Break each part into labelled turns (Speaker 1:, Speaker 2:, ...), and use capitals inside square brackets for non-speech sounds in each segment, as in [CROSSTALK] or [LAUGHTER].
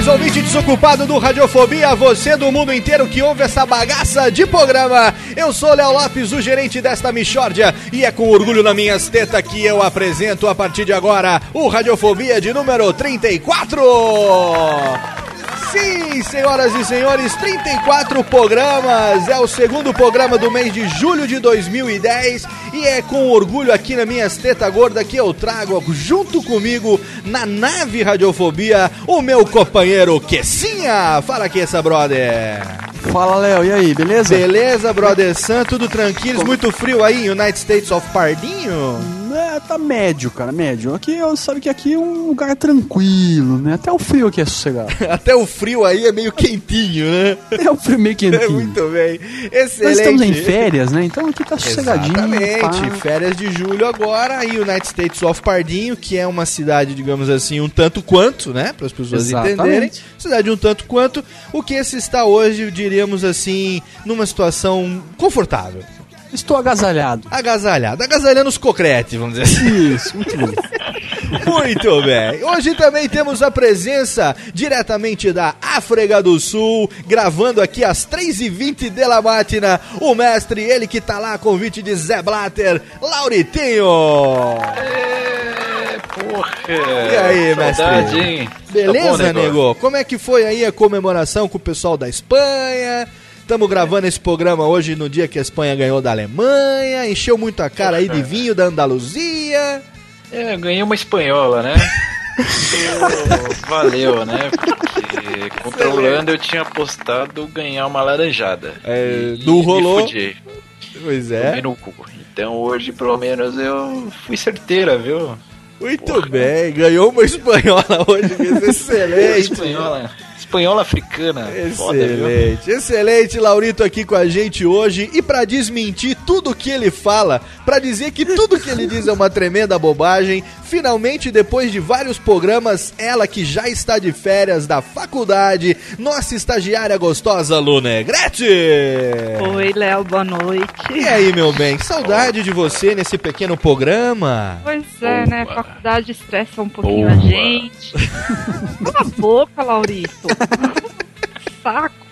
Speaker 1: Saudações, ouvinte desocupado do Radiofobia, você do mundo inteiro que ouve essa bagaça de programa. Eu sou Léo Lopes, o gerente desta Michórdia, e é com orgulho na minhas tetas que eu apresento a partir de agora o Radiofobia de número 34. Sim, senhoras e senhores, 34 programas. É o segundo programa do mês de julho de 2010 e é com orgulho aqui na minha teta gorda que eu trago junto comigo na nave Radiofobia o meu companheiro Quessinha. Fala aqui essa brother.
Speaker 2: Fala, Léo, e aí, beleza?
Speaker 1: Beleza, brother Sam, tudo tranquilo, muito frio aí em United States of Pardinho?
Speaker 2: É, tá médio, cara, médio. Aqui, eu sabe que aqui é um lugar tranquilo, né? Até o frio aqui é sossegado. [LAUGHS]
Speaker 1: Até o frio aí é meio quentinho, né?
Speaker 2: É o frio meio quentinho. [LAUGHS]
Speaker 1: É muito bem. Excelente.
Speaker 2: Nós estamos em férias, né? Então aqui tá sossegadinho.
Speaker 1: Exatamente.
Speaker 2: pá.
Speaker 1: Férias de julho agora e United States of Pardinho, que é uma cidade, digamos assim, um tanto quanto, né? Para as pessoas
Speaker 2: Exatamente.
Speaker 1: entenderem. Cidade um tanto quanto. O que se está hoje, diríamos assim, numa situação confortável.
Speaker 2: Estou agasalhado.
Speaker 1: Agasalhado. Agasalhando os cocretes, vamos dizer assim.
Speaker 2: Isso, muito bom.
Speaker 1: Muito bem. Hoje também temos a presença diretamente da África do Sul, gravando aqui às 3h20 de la matina, o mestre, ele que tá lá a convite de Zé Blatter, Lauritinho.
Speaker 3: Porra!
Speaker 1: E aí, mestre?
Speaker 3: Saudade, hein? Tá bom
Speaker 1: Beleza,
Speaker 3: negócio.
Speaker 1: nego? Como é que foi aí a comemoração com o pessoal da Espanha? Estamos gravando esse programa hoje no dia que a Espanha ganhou da Alemanha, encheu muito a cara aí de vinho da Andaluzia.
Speaker 3: É, eu ganhei uma espanhola, né? [LAUGHS] Eu- Valeu, né? Porque contra a Holanda eu tinha apostado ganhar uma laranjada.
Speaker 1: É,
Speaker 3: E
Speaker 1: não rolou. Pois é.
Speaker 3: Então hoje, pelo menos, eu fui certeira, viu?
Speaker 1: Muito bem, ganhou uma espanhola hoje, [LAUGHS] excelente.
Speaker 3: Espanhola, espanhola africana. Foda, viu?
Speaker 1: Excelente, excelente, Laurito aqui com a gente hoje e pra desmentir tudo que ele fala, pra dizer que tudo que ele diz é uma tremenda bobagem, finalmente depois de vários programas, ela que já está de férias da faculdade, nossa estagiária gostosa Luna Gretchen.
Speaker 4: Oi, Léo, boa noite.
Speaker 1: E aí, meu bem, saudade de você nesse pequeno programa.
Speaker 4: Pois é, né?
Speaker 3: Boa.
Speaker 4: Faculdade estressa um pouquinho a
Speaker 3: Boa.
Speaker 4: gente. Cala a boca, Laurito. [LAUGHS] Saco.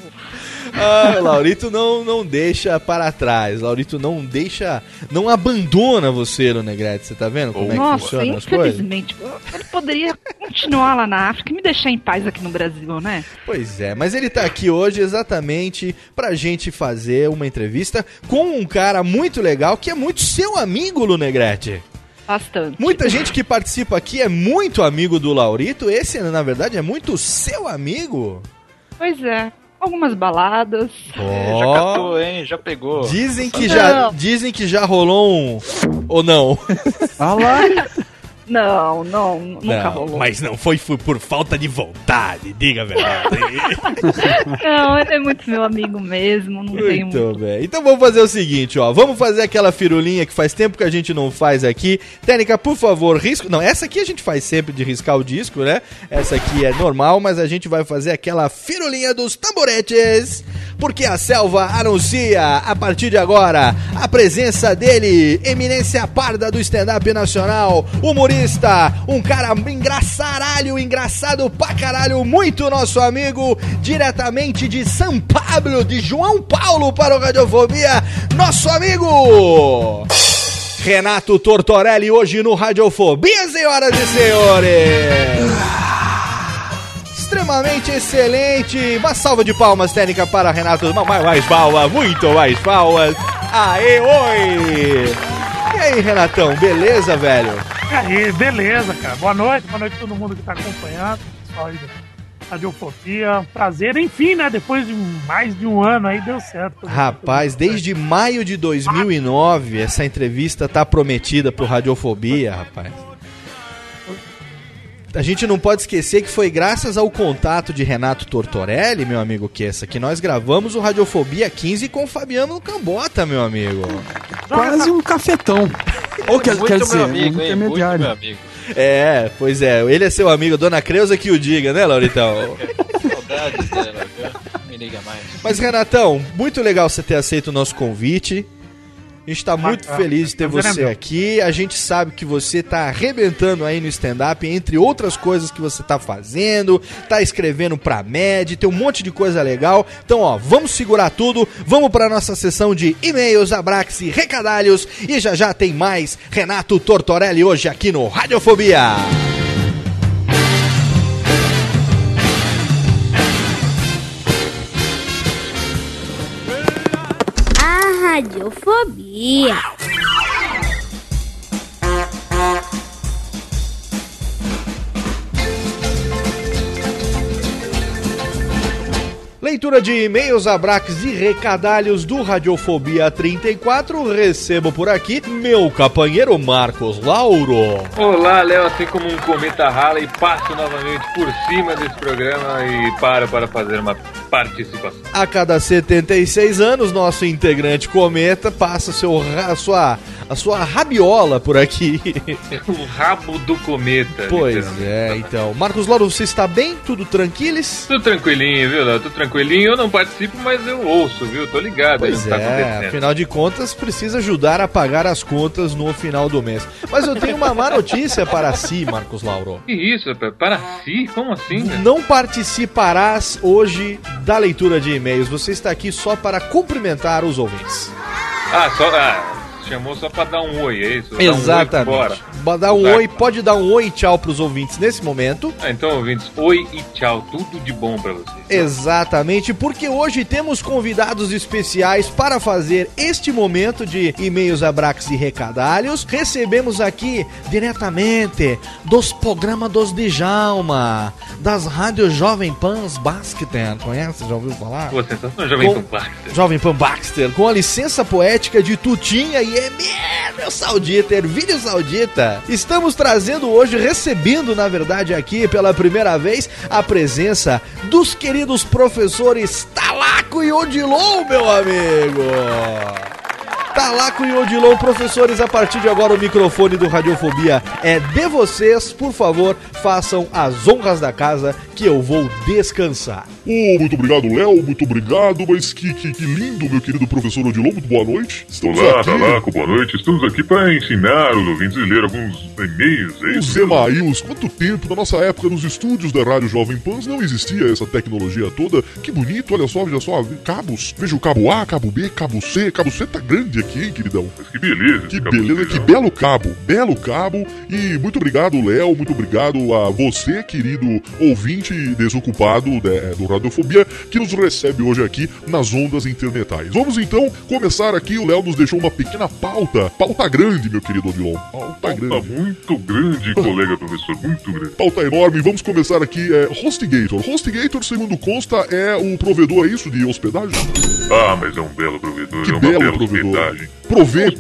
Speaker 1: Ah, Laurito não, não deixa para trás. Laurito não deixa, não abandona você, Negrete. Você tá vendo como é que
Speaker 4: Nossa,
Speaker 1: funciona as coisas?
Speaker 4: infelizmente. Ele poderia continuar lá na África e me deixar em paz aqui no Brasil, né?
Speaker 1: Pois é, mas ele tá aqui hoje exatamente pra gente fazer uma entrevista com um cara muito legal que é muito seu amigo, Negrete.
Speaker 4: Bastante.
Speaker 1: Muita gente que participa aqui é muito amigo do Laurito. Esse, na verdade, é muito seu amigo.
Speaker 4: Pois é. Algumas baladas.
Speaker 3: É, já catou, hein? Já pegou.
Speaker 1: dizem que já, dizem que já rolou um ou não.
Speaker 2: Ah lá, [LAUGHS]
Speaker 4: Não, não, nunca
Speaker 5: Não,
Speaker 4: rolou.
Speaker 5: mas não foi, por falta de vontade, diga a verdade. [LAUGHS]
Speaker 4: Não, ele é muito meu amigo mesmo, não tenho
Speaker 1: Muito bem. Então vamos fazer o seguinte, ó. Vamos fazer aquela firulinha que faz tempo que a gente não faz aqui. Técnica, por favor, risco. Não, essa aqui a gente faz sempre de riscar o disco, né? Essa aqui é normal, mas a gente vai fazer aquela firulinha dos tamboretes. Porque a selva anuncia, a partir de agora, a presença dele, eminência parda do stand-up nacional, humorista, um cara engraçaralho, engraçado pra caralho, muito nosso amigo, diretamente de São Pablo, de João Paulo para o Radiofobia, nosso amigo Renato Tortorelli, hoje no Radiofobia, senhoras e senhores. Extremamente excelente. Uma salva de palmas técnica para Renato. Mais, mais palmas, muito mais palmas. Aê, oi! E aí, Renatão, beleza, velho?
Speaker 6: Aí, beleza, cara. Boa noite, boa noite a todo mundo que tá acompanhando. Pessoal aí da Radiofobia. Prazer, enfim, né? Depois de mais de um ano aí, deu certo.
Speaker 1: Rapaz, desde maio de 2009, essa entrevista tá prometida pro Radiofobia, rapaz. A gente não pode esquecer que foi graças ao contato de Renato Tortorelli, meu amigo Kessa, que nós gravamos o Radiofobia 15 com o Fabiano Cambota, meu amigo.
Speaker 2: Quase um cafetão. Ou quer,
Speaker 3: Muito
Speaker 2: quer
Speaker 3: meu
Speaker 2: dizer,
Speaker 3: amigo, hein? Muito
Speaker 2: intermediário.
Speaker 3: meu amigo.
Speaker 1: É, pois é, ele é seu amigo, Dona Creuza que o diga, né, Lauritão? [LAUGHS]
Speaker 3: Saudades dela, me liga mais.
Speaker 1: Mas, Renatão, muito legal você ter aceito o nosso convite. A gente tá muito
Speaker 6: Bacana.
Speaker 1: feliz de ter
Speaker 6: é
Speaker 1: você
Speaker 6: meu.
Speaker 1: aqui. A gente sabe que você tá arrebentando aí no stand-up, entre outras coisas que você tá fazendo, tá escrevendo pra MED, tem um monte de coisa legal. Então, ó, vamos segurar tudo, vamos pra nossa sessão de e-mails, abrax e recadalhos. E já já tem mais Renato Tortorelli hoje aqui no Radiofobia.
Speaker 7: Radiofobia.
Speaker 1: Leitura de e-mails, abraques e recadalhos do Radiofobia 34. Recebo por aqui meu companheiro Marcos Lauro.
Speaker 8: Olá, Léo, assim como um cometa rala e passo novamente por cima desse programa e paro para fazer uma participação.
Speaker 1: A cada 76 anos, nosso integrante Cometa passa seu, a, sua, a sua rabiola por aqui. [LAUGHS]
Speaker 8: O rabo do cometa.
Speaker 1: pois é, então. Marcos Lauro, você está bem? Tudo tranquilos?
Speaker 8: Tudo tranquilinho, viu, Léo? Tudo tranquilinho. Eu não participo, mas eu ouço, viu? Tô ligado aí
Speaker 1: Pois
Speaker 8: que tá
Speaker 1: é,
Speaker 8: acontecendo.
Speaker 1: afinal de contas, precisa ajudar a pagar as contas no final do mês. Mas eu tenho uma má notícia para si, Marcos Lauro.
Speaker 8: Que isso? Para si? Como assim, velho?
Speaker 1: Não participarás hoje da leitura de e-mails. Você está aqui só para cumprimentar os ouvintes.
Speaker 8: Ah, só. Ah, chamou só pra dar um oi, é isso? Dar um oi,
Speaker 1: Exatamente.
Speaker 8: bora.
Speaker 1: Dar um oi, pode dar um oi e tchau para os ouvintes nesse momento.
Speaker 8: Ah, então, ouvintes, oi e tchau. Tudo de bom pra vocês.
Speaker 1: Exatamente, porque hoje temos convidados especiais para fazer este momento de e-mails, abraques e recadalhos. Recebemos aqui diretamente dos programas dos Djalma, das rádios Jovem Pans Basqueten. Conhece? Já ouviu falar?
Speaker 8: Pô, sensação, Jovem Pan Baxter.
Speaker 1: Jovem Pan Baxter, com a licença poética de Tutinha e Emílio Saudita, Ervílio Saudita. Estamos trazendo hoje, recebendo, na verdade, aqui pela primeira vez, a presença dos queridos professores Talaco e Odilon, meu amigo. Talaco e Odilon, professores, a partir de agora o microfone do Radiofobia é de vocês. Por favor, façam as honras da casa que eu vou descansar.
Speaker 9: Oh, muito obrigado, Léo, muito obrigado, mas que, que, que lindo, meu querido professor Odilon, muito boa noite. Estamos
Speaker 10: Olá,
Speaker 9: aqui.
Speaker 10: Talaco, boa noite. Estamos aqui para ensinar os ouvintes a ler alguns e-mails, é
Speaker 9: Os e-mails, quanto tempo, na nossa época, nos estúdios da Rádio Jovem Pans, não existia essa tecnologia toda. Que bonito, olha só, veja só, cabos. Veja o cabo A, cabo B, cabo C. Cabo C tá grande aqui, hein, queridão?
Speaker 10: Mas que beleza,
Speaker 9: Que beleza, que belo cabo, belo cabo. E muito obrigado, Léo, muito obrigado a você, querido ouvinte desocupado de- do Radiofobia, que nos recebe hoje aqui nas ondas internetais. Vamos então começar aqui. O Léo nos deixou uma pequena pauta. Pauta grande, meu querido Odilon. Pauta
Speaker 10: Tá
Speaker 9: grande.
Speaker 10: muito grande, colega professor, muito grande.
Speaker 9: Pauta enorme. Vamos começar aqui. É, Hostigator. Hostigator, segundo consta, é o provedor, é isso, de hospedagem?
Speaker 10: Ah, mas é um belo provedor,
Speaker 9: Que
Speaker 10: é uma
Speaker 9: belo
Speaker 10: bela
Speaker 9: provedor. Provê,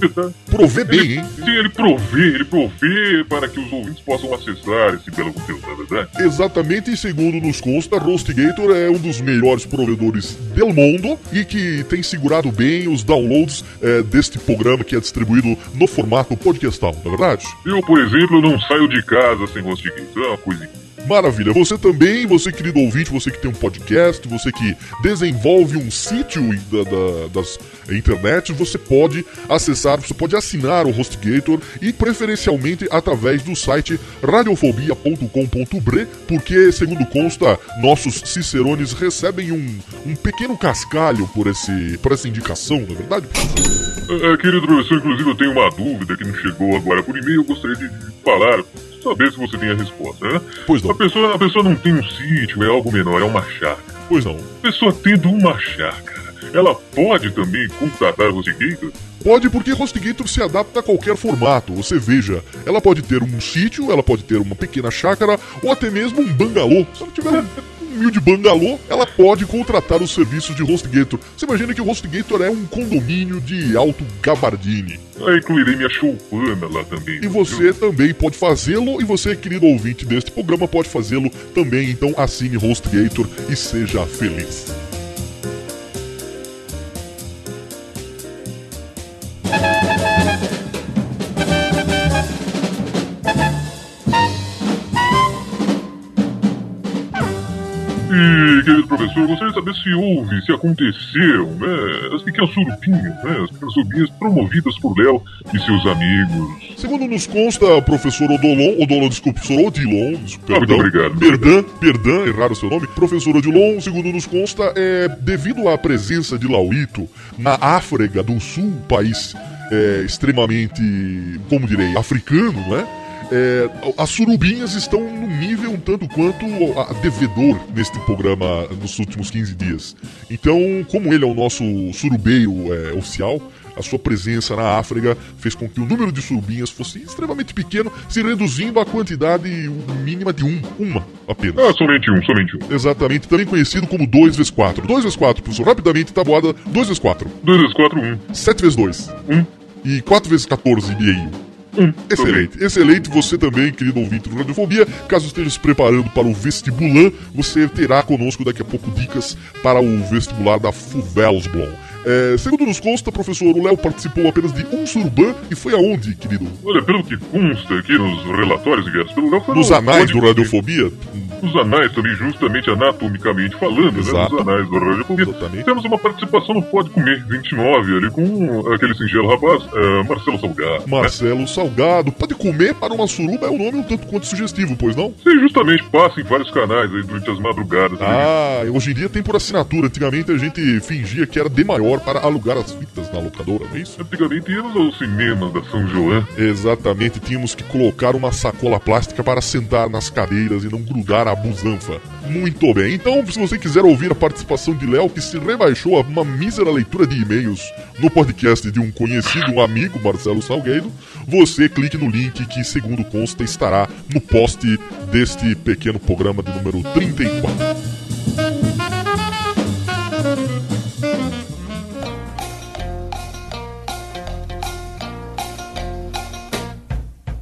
Speaker 9: provê bem, hein?
Speaker 10: Sim, ele provê, ele provê para que os ouvintes possam acessar esse belo conteúdo, não é verdade?
Speaker 9: Exatamente, e segundo nos consta, HostGator é um dos melhores provedores do mundo e que tem segurado bem os downloads é, deste programa que é distribuído no formato podcastal, não é verdade?
Speaker 10: Eu, por exemplo, não saio de casa sem HostGator, é uma coisa
Speaker 9: Maravilha. Você também, você querido ouvinte, você que tem um podcast, você que desenvolve um sítio da, da, das internet, você pode acessar, você pode assinar o HostGator e preferencialmente através do site radiofobia.com.br, porque, segundo consta, nossos cicerones recebem um, um pequeno cascalho por, esse, por essa indicação, não é verdade?
Speaker 10: É, querido professor, inclusive eu tenho uma dúvida que não chegou agora por e-mail, eu gostaria de falar saber se você tem a resposta, né?
Speaker 9: Pois não.
Speaker 10: A pessoa, a pessoa não tem um sítio, é algo menor, é uma chácara.
Speaker 9: Pois não.
Speaker 10: A pessoa tendo uma chácara, ela pode também contratar o HostGator?
Speaker 9: Pode, porque HostGator se adapta a qualquer formato. Você veja, ela pode ter um sítio, ela pode ter uma pequena chácara ou até mesmo um bangalô. Se ela tiver um humilde bangalô, ela pode contratar os serviços de HostGator. Você imagina que o HostGator é um condomínio de alto gabardine.
Speaker 10: Ah, incluirei minha choupana lá também.
Speaker 9: E você também pode fazê-lo, e você, querido ouvinte deste programa, pode fazê-lo também. Então assine HostGator e seja feliz.
Speaker 10: E, querido professor, gostaria de saber se houve, se aconteceram, né, as pequenas surupinhas, né, as pequenas surupinhas promovidas por Léo e seus amigos.
Speaker 9: Segundo nos consta, professor Odolon, Odolon, desculpe, professor Odilon, desculpe,
Speaker 10: Ah, muito obrigado.
Speaker 9: Perdão, perdão, errar o seu nome. Professor Odilon, segundo nos consta, é devido à presença de Laurito na África do Sul, país é, extremamente, como direi, africano, né? É, as surubinhas estão num nível um tanto quanto a devedor neste programa nos últimos 15 dias. Então, como ele é o nosso surubeiro é, oficial, a sua presença na África fez com que o número de surubinhas fosse extremamente pequeno, se reduzindo à quantidade mínima de um, uma apenas.
Speaker 10: Ah, somente um, somente um.
Speaker 9: Exatamente, também conhecido como 2x4. 2x4, professor, rapidamente, tabuada, 2x4.
Speaker 10: 2x4, 1.
Speaker 9: 7 vezes 2.
Speaker 10: 1.
Speaker 9: E 4 vezes 14 e meio.
Speaker 10: Um.
Speaker 9: Excelente, excelente. Você também, querido ouvinte do Radiofobia, caso esteja se preparando para o vestibular, você terá conosco daqui a pouco dicas para o vestibular da Fuvelsblom. É, segundo nos consta, professor, o Léo participou apenas de um surubã e foi aonde, querido?
Speaker 10: Olha, pelo que consta aqui nos relatórios enviados pelo Léo, foi
Speaker 9: Nos
Speaker 10: no
Speaker 9: anais do Radiofobia?
Speaker 10: Os anais também, justamente anatomicamente falando,
Speaker 9: Exato.
Speaker 10: né? Os anais do Radiofobia. Temos uma participação no Pode Comer 29 ali com aquele singelo rapaz, eh, Marcelo Salgado.
Speaker 9: Marcelo Salgado. Pode comer para uma suruba é um nome um tanto quanto sugestivo, pois não?
Speaker 10: Sim, justamente passa em vários canais aí durante as madrugadas. né?
Speaker 9: Ah, hoje em dia tem por assinatura. Antigamente a gente fingia que era de maior para alugar as fitas na locadora, não é isso?
Speaker 10: Antigamente íamos aos cinemas da São João.
Speaker 9: Exatamente, tínhamos que colocar uma sacola plástica para sentar nas cadeiras e não grudar a busanfa. Muito bem, então se você quiser ouvir a participação de Léo, que se rebaixou a uma mísera leitura de e-mails no podcast de um conhecido, um amigo, Marcelo Salgueiro, você clique no link que, segundo consta, estará no post deste pequeno programa de número 34.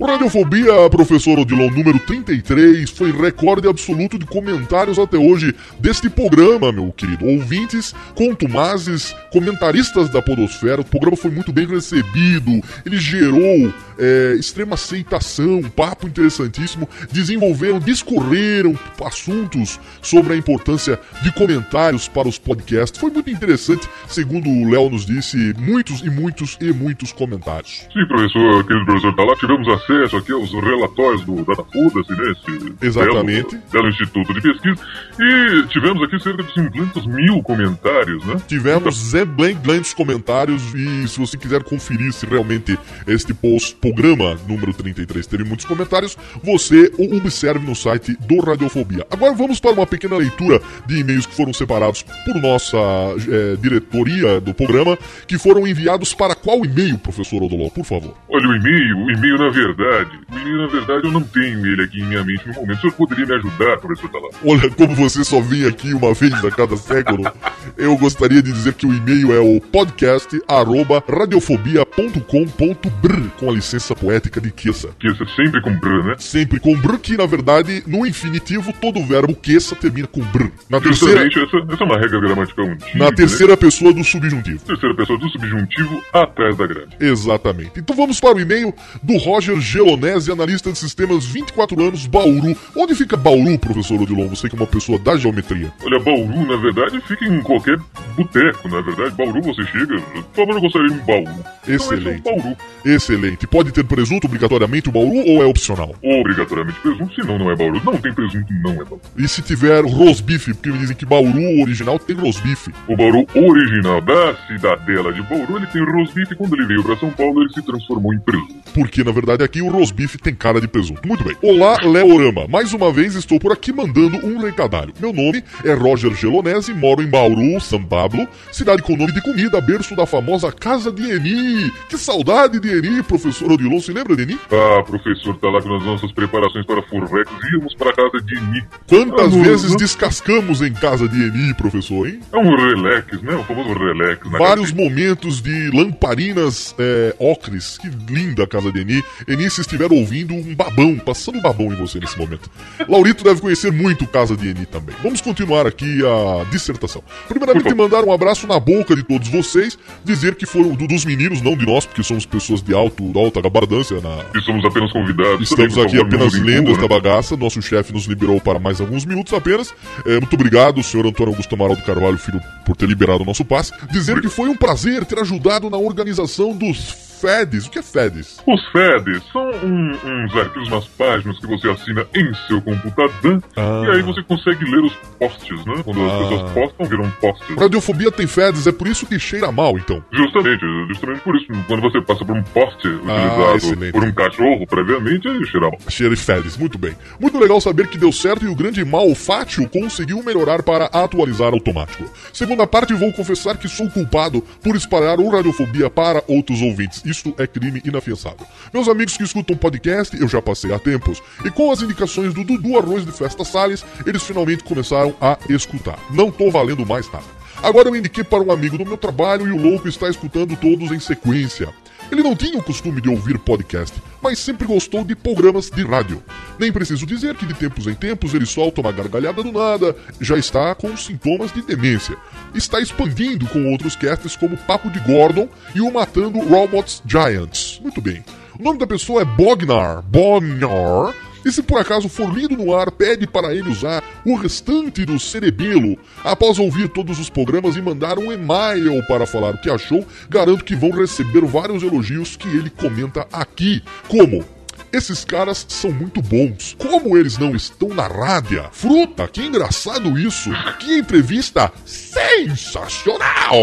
Speaker 9: Radiofobia, professor Odilon, número 33, foi recorde absoluto de comentários até hoje deste programa, meu querido. Ouvintes, contumazes, comentaristas da Podosfera. O programa foi muito bem recebido, ele gerou é, extrema aceitação, um papo interessantíssimo. Desenvolveram, discorreram assuntos sobre a importância de comentários para os podcasts. Foi muito interessante, segundo o Léo nos disse, muitos e muitos e muitos comentários.
Speaker 10: Sim, professor, querido professor, tá lá, tivemos acesso aqui aos relatórios do Datafoda-se, né? esse
Speaker 9: Exatamente.
Speaker 10: Belo, belo Instituto de Pesquisa. E tivemos aqui cerca de 500 mil comentários, né?
Speaker 9: Tivemos zeblentos comentários e se você quiser conferir se realmente este post, programa número 33 teve muitos comentários, você o observe no site do Radiofobia. Agora vamos para uma pequena leitura de e-mails que foram separados por nossa eh, diretoria do programa, que foram enviados para qual e-mail, professor Odoló, por favor?
Speaker 10: Olha, o e-mail, o e-mail, na verdade, o e na verdade eu não tenho ele aqui em minha mente no momento. O senhor poderia me ajudar, professor Talá?
Speaker 9: Olha, como você só vem aqui uma vez a cada século, eu gostaria de dizer que o e-mail é o podcast arroba radiofobia.com.br com a licença poética de Kessa.
Speaker 10: Kessa sempre com brr, né?
Speaker 9: Sempre com brr, que na verdade, no infinitivo, todo verbo Kessa termina com brr. Na terceira,
Speaker 10: essa, essa é uma regra gramatical antiga.
Speaker 9: na terceira pessoa do subjuntivo.
Speaker 10: Terceira pessoa do subjuntivo atrás da grade.
Speaker 9: Exatamente. Então vamos para o e-mail do Roger Gelonese, analista de sistemas 24 anos, Bauru. Onde fica Bauru, professor Odilon? Você que é uma pessoa da geometria.
Speaker 10: Olha, Bauru, na verdade, fica em qualquer boteco, na verdade. Bauru, você chega, por favor, eu gostaria de um Bauru.
Speaker 9: Excelente.
Speaker 10: Então, é Bauru.
Speaker 9: Excelente. Pode ter presunto obrigatoriamente o Bauru ou é opcional?
Speaker 10: Obrigatoriamente presunto, senão não é Bauru. Não tem presunto, não é Bauru.
Speaker 9: E se tiver rosbife, porque me dizem que Bauru original tem rosbife.
Speaker 10: O Bauru original da cidadela de Bauru, ele tem rosbife. Quando ele veio pra São Paulo, ele se transformou em presunto.
Speaker 9: Porque na verdade aqui o rosbife tem cara de presunto. Muito bem. Olá, Leorama. Mais uma vez estou por aqui mandando um recadário. Meu nome é Roger Gelonese, moro em Bauru, São Pablo, cidade com nome de comida, berço da famosa Casa de Eni. Que saudade de Eni, professor Odilon. Se lembra de Eni?
Speaker 10: Ah, professor, tá lá com as nossas preparações para Furrex. Íamos para a casa de Ni.
Speaker 9: Quantas
Speaker 10: Ah,
Speaker 9: vezes
Speaker 10: no-
Speaker 9: descascamos em casa de Eni, professor, hein?
Speaker 10: É um relax, né? O famoso relax.
Speaker 9: Vários momentos de lamparinas é, ocres. Que linda a casa de Eni. Eni, se estiver ouvindo, um babão, passando um babão em você nesse momento. Laurito deve conhecer muito casa de Eni também. Vamos continuar aqui a dissertação. Primeiramente, mandar um abraço na boca de todos vocês, dizer que foram do- dos meninos, não de nós, porque somos pessoas de alto, alta gabardância na,
Speaker 10: E somos apenas convidados.
Speaker 9: Estamos
Speaker 10: Também,
Speaker 9: aqui
Speaker 10: favor,
Speaker 9: apenas lendo esta
Speaker 10: né?
Speaker 9: bagaça. Nosso chefe nos liberou para mais alguns minutos apenas. É, muito obrigado, senhor Antônio Augusto Amaral do Carvalho, filho, por ter liberado o nosso passe. Dizer que foi um prazer ter ajudado na organização dos FEDs. O que é FEDs?
Speaker 10: Os FEDs são um- uns arquivos, umas páginas que você assina em seu computador
Speaker 9: Ah.
Speaker 10: e aí você consegue ler os posts, né? Quando as
Speaker 9: Ah.
Speaker 10: pessoas postam, viram posts.
Speaker 9: Radiofobia tem FEDs, é por isso que cheira mal, então.
Speaker 10: Justamente, justamente por isso. Quando você passa por um post utilizado
Speaker 9: Ah,
Speaker 10: por um cachorro previamente, aí cheira mal.
Speaker 9: Cheira de fezes, muito bem. Muito legal saber que deu certo e o grande Malfátio conseguiu melhorar para atualizar automático. Segunda parte, vou confessar que sou culpado por espalhar o Radiofobia para outros ouvintes. Isto é crime inafiançável. Meus amigos que escutam podcast, eu já passei há tempos, e com as indicações do Dudu Arroz de Festa Salles, eles finalmente começaram a escutar. Não tô valendo mais nada. Agora eu indiquei para um amigo do meu trabalho e o louco está escutando todos em sequência. Ele não tinha o costume de ouvir podcast, mas sempre gostou de programas de rádio. Nem preciso dizer que de tempos em tempos ele solta uma gargalhada do nada, já está com sintomas de demência. Está expandindo com outros casts como Papo de Gordon e o Matando Robots Giants. Muito bem. O nome da pessoa é Bognar. Bognar. E se por acaso for lido no ar, pede para ele usar o restante do cerebelo. Após ouvir todos os programas e mandar um e-mail para falar o que achou, garanto que vão receber vários elogios que ele comenta aqui. Como? Esses caras são muito bons. Como eles não estão na rádio? Fruta, que engraçado isso. Que entrevista sensacional.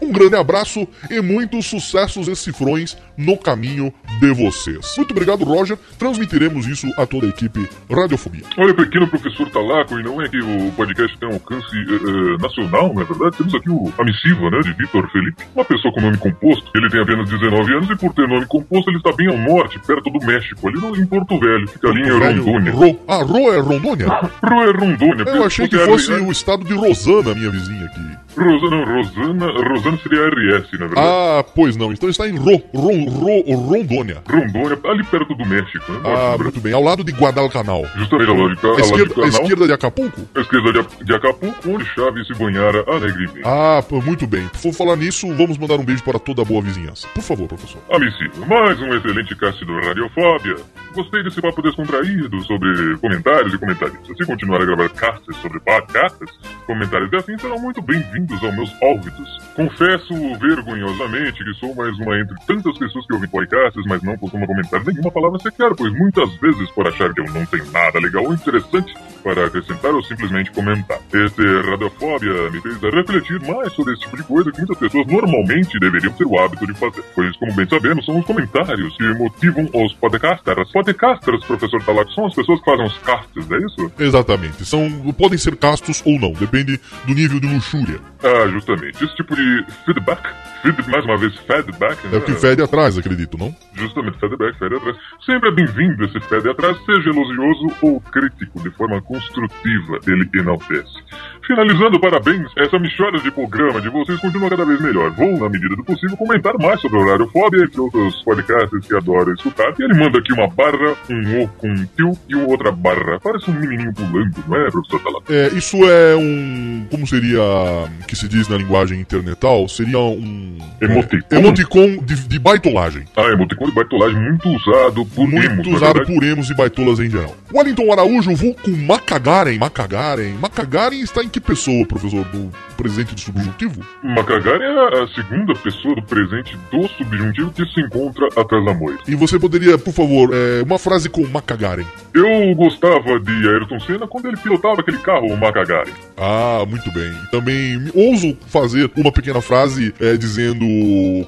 Speaker 9: Um grande abraço e muitos sucessos e cifrões no caminho de vocês. Muito obrigado, Roger. Transmitiremos isso a toda a equipe Radiofobia.
Speaker 10: Olha, pequeno professor Talaco, e não é que o podcast tem um alcance eh, eh, nacional, na verdade. Temos aqui o, a missiva, né, de Vitor Felipe, uma pessoa com nome composto. Ele tem apenas 19 anos e por ter nome composto, ele está bem ao norte, perto do México, ali no, em Porto Velho. Fica ali em Rondônia.
Speaker 9: Ro- ah, Ro é Rondônia?
Speaker 10: Ro é Rondônia.
Speaker 9: Eu achei que
Speaker 10: Porque
Speaker 9: fosse o estado de Rosana, minha vizinha aqui.
Speaker 10: Rosana, não, Rosana, Rosana seria RS, na verdade.
Speaker 9: Ah, pois não. Então está em Ro, Ro, Ro, Rondônia.
Speaker 10: Rondônia, ali perto do México, né?
Speaker 9: Ah, muito bem. Ao lado de Guadalcanal.
Speaker 10: Justamente ao lado de, ca- ao
Speaker 9: A
Speaker 10: lado de
Speaker 9: esquerda, esquerda de Acapulco?
Speaker 10: A esquerda de, de Acapulco, onde Chaves e Banhara alegremente.
Speaker 9: Ah, muito bem. Por falar nisso, vamos mandar um beijo para toda a boa vizinhança. Por favor, professor.
Speaker 10: Amigo, mais um excelente cast do Radiofóbia. Gostei desse papo descontraído sobre comentários e comentaristas. Se continuar a gravar casts sobre podcasts, comentários e assim serão muito bem-vindos aos meus ouvidos. Confesso vergonhosamente que sou mais uma entre tantas pessoas que ouvem podcasts, mas não costuma comentar nenhuma palavra sequer, pois muitas vezes, por achar que eu não tenho nada legal ou interessante para acrescentar ou simplesmente comentar. Este Radiofóbia me fez refletir mais sobre esse tipo de coisa que muitas pessoas normalmente deveriam ter o hábito de fazer. Pois, como bem sabemos, são os comentários que motivam os podcasters. Podcasters, professor Talaco, são as pessoas que fazem os casts, é isso?
Speaker 9: Exatamente. São, podem ser castos ou não, depende do nível de luxúria.
Speaker 10: Ah, justamente. Esse tipo de feedback feed, mais uma vez, feedback,
Speaker 9: É o que fede atrás, acredito, não?
Speaker 10: Justamente, feedback, fede atrás. Sempre é bem-vindo esse fede atrás, seja elogioso ou crítico, de forma construtiva, ele enaltece. Finalizando, parabéns, essa mistura de programa de vocês continua cada vez melhor. Vou, na medida do possível, comentar mais sobre o Radiofobia, entre outros podcasts que adoro escutar. E ele manda aqui uma barra, um O com um tio e uma outra barra. Parece um menininho pulando, não é, professor Talata?
Speaker 9: É, isso é um. Como seria. que se diz na linguagem internetal? Seria um.
Speaker 10: Emoticon.
Speaker 9: é, emoticon de, de baitolagem.
Speaker 10: Ah, emoticon de baitolagem muito usado por
Speaker 9: Muito
Speaker 10: emos, na
Speaker 9: usado por emos e baitolas em geral. Wellington Araújo, vulco Macagaren. Macagaren. Macagaren está em que pessoa, professor? Do presente do subjuntivo?
Speaker 10: Macagari é a segunda pessoa do presente do subjuntivo que se encontra atrás da moita.
Speaker 9: E você poderia, por favor, é, uma frase com Macagaren.
Speaker 10: Eu gostava de Ayrton Senna quando ele pilotava aquele carro, o Macagari.
Speaker 9: Ah, muito bem. Também ouso fazer uma pequena frase é, dizendo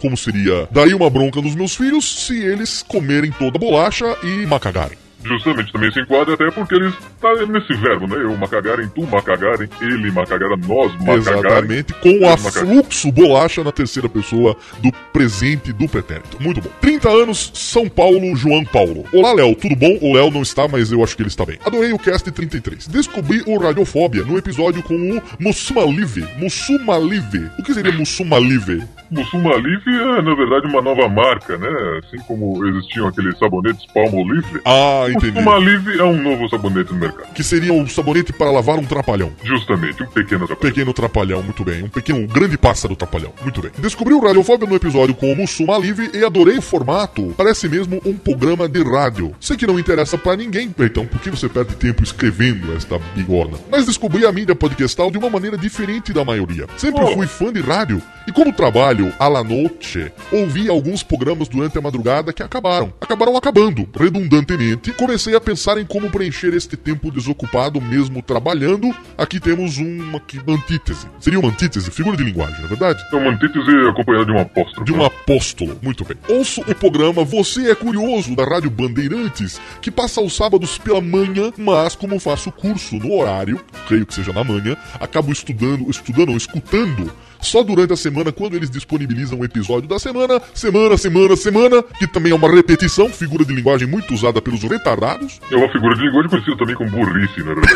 Speaker 9: como seria: Daí uma bronca nos meus filhos se eles comerem toda a bolacha e macagarem.
Speaker 10: Justamente também se enquadra até porque ele está nesse verbo, né? Eu macagarem, tu macagarem, ele macagara, nós macagarem.
Speaker 9: Exatamente, com a
Speaker 10: macagarem.
Speaker 9: fluxo bolacha na terceira pessoa do presente do pretérito. Muito bom. 30 anos, São Paulo, João Paulo. Olá, Léo, tudo bom? O Léo não está, mas eu acho que ele está bem. Adorei o cast 33. Descobri o Radiofobia no episódio com o Mussumalive. Mussumalive. O que seria Mussumalive?
Speaker 10: Mussumalive é, na verdade, uma nova marca, né? Assim como existiam aqueles sabonetes Palmolive.
Speaker 9: Ah, entendi.
Speaker 10: Mussumalive é um novo sabonete no mercado.
Speaker 9: Que seria um sabonete para lavar um trapalhão.
Speaker 10: Justamente, um pequeno trapalhão.
Speaker 9: Pequeno trapalhão, muito bem. Um pequeno, um grande pássaro trapalhão, muito bem. Descobri o Radiofobia no episódio com o Mussuma Livre e adorei o formato. Parece mesmo um programa de rádio. Sei que não interessa pra ninguém, então por que você perde tempo escrevendo esta bigorna? Mas descobri a mídia podcastal de uma maneira diferente da maioria. Sempre
Speaker 10: Oh.
Speaker 9: fui fã de rádio e como trabalho à la noite, ouvi alguns programas durante a madrugada que acabaram. Acabaram acabando. Redundantemente, comecei a pensar em como preencher este tempo desocupado mesmo trabalhando. Aqui temos uma que- antítese. Seria uma antítese, figura de linguagem, não é verdade?
Speaker 10: É uma antítese acompanhada de um apóstolo.
Speaker 9: De um apóstolo, muito bem. Ouço o programa Você é Curioso, da Rádio Bandeirantes, que passa aos sábados pela manhã, mas como faço curso no horário, creio que seja na manhã, acabo estudando, estudando ou escutando só durante a semana, quando eles disponibilizam o episódio da semana, semana, semana, semana, que também é uma repetição, figura de linguagem muito usada pelos retardados.
Speaker 10: É uma figura de linguagem conhecida também como burrice, [LAUGHS] na verdade.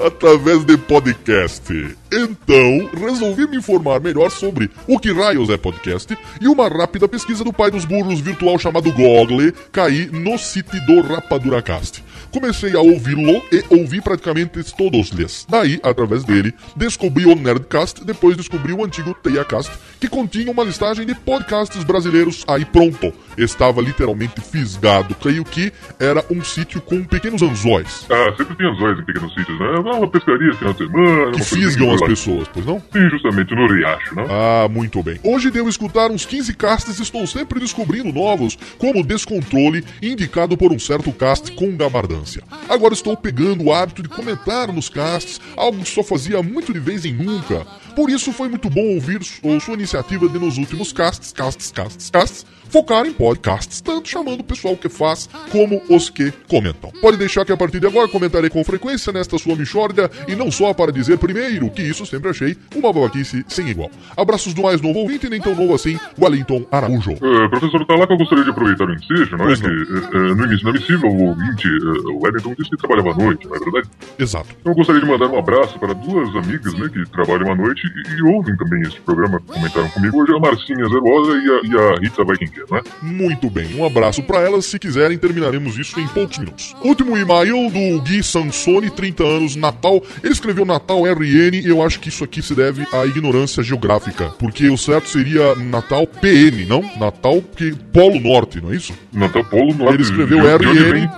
Speaker 9: Através de podcast. Então, resolvi me informar melhor sobre o que raios é podcast e uma rápida pesquisa do pai dos burros virtual chamado Google caí no site do Rapaduracast. Comecei a ouvi-lo e ouvi praticamente todos eles. Daí, através dele, descobri o Nerdcast, depois descobri o antigo TeiaCast, que continha uma listagem de podcasts brasileiros aí pronto. Estava literalmente fisgado, creio que era um sítio com pequenos anzóis.
Speaker 10: Ah, sempre tem anzóis em pequenos sítios, né? É uma pescaria final de semana.
Speaker 9: Que fisgam as pessoas, pois não?
Speaker 10: Sim, justamente, no riacho, não?
Speaker 9: Ah, muito bem. Hoje devo escutar uns 15 casts e estou sempre descobrindo novos, como Descontrole, indicado por um certo cast com gabardância. Agora estou pegando o hábito de comentar nos casts, algo que só fazia muito de vez em nunca. Por isso foi muito bom ouvir su- sua iniciativa de nos últimos casts, casts, casts, casts, focar em podcasts, tanto chamando o pessoal que faz como os que comentam. Pode deixar que a partir de agora comentarei com frequência nesta sua michórdia e não só para dizer primeiro que isso sempre achei uma babaquice sem igual. Abraços do mais novo ouvinte e nem tão novo assim, Wellington Araújo.
Speaker 10: Eh, professor Talaca, eu gostaria de aproveitar o ensejo, não é?
Speaker 9: Pois
Speaker 10: Que eh, eh, no início da missiva, o ouvinte, eh, o Wellington, disse que trabalhava à noite, não é verdade?
Speaker 9: Exato.
Speaker 10: Então eu gostaria de mandar um abraço para duas amigas, né, que trabalham à noite e, e ouvem também este programa, comentaram comigo hoje, a Marcinha Zerosa e a, e a Rita Viking, não é?
Speaker 9: Muito bem, um abraço para elas. Se quiserem, terminaremos isso em poucos minutos. Último e-mail do Gui Sansoni, 30 anos, Natal. Ele escreveu Natal RN e eu acho que isso aqui se deve à ignorância geográfica. Porque o certo seria Natal PN, não? Natal que Polo Norte, não é isso?
Speaker 10: Natal Polo Norte.
Speaker 9: Ele escreveu RN,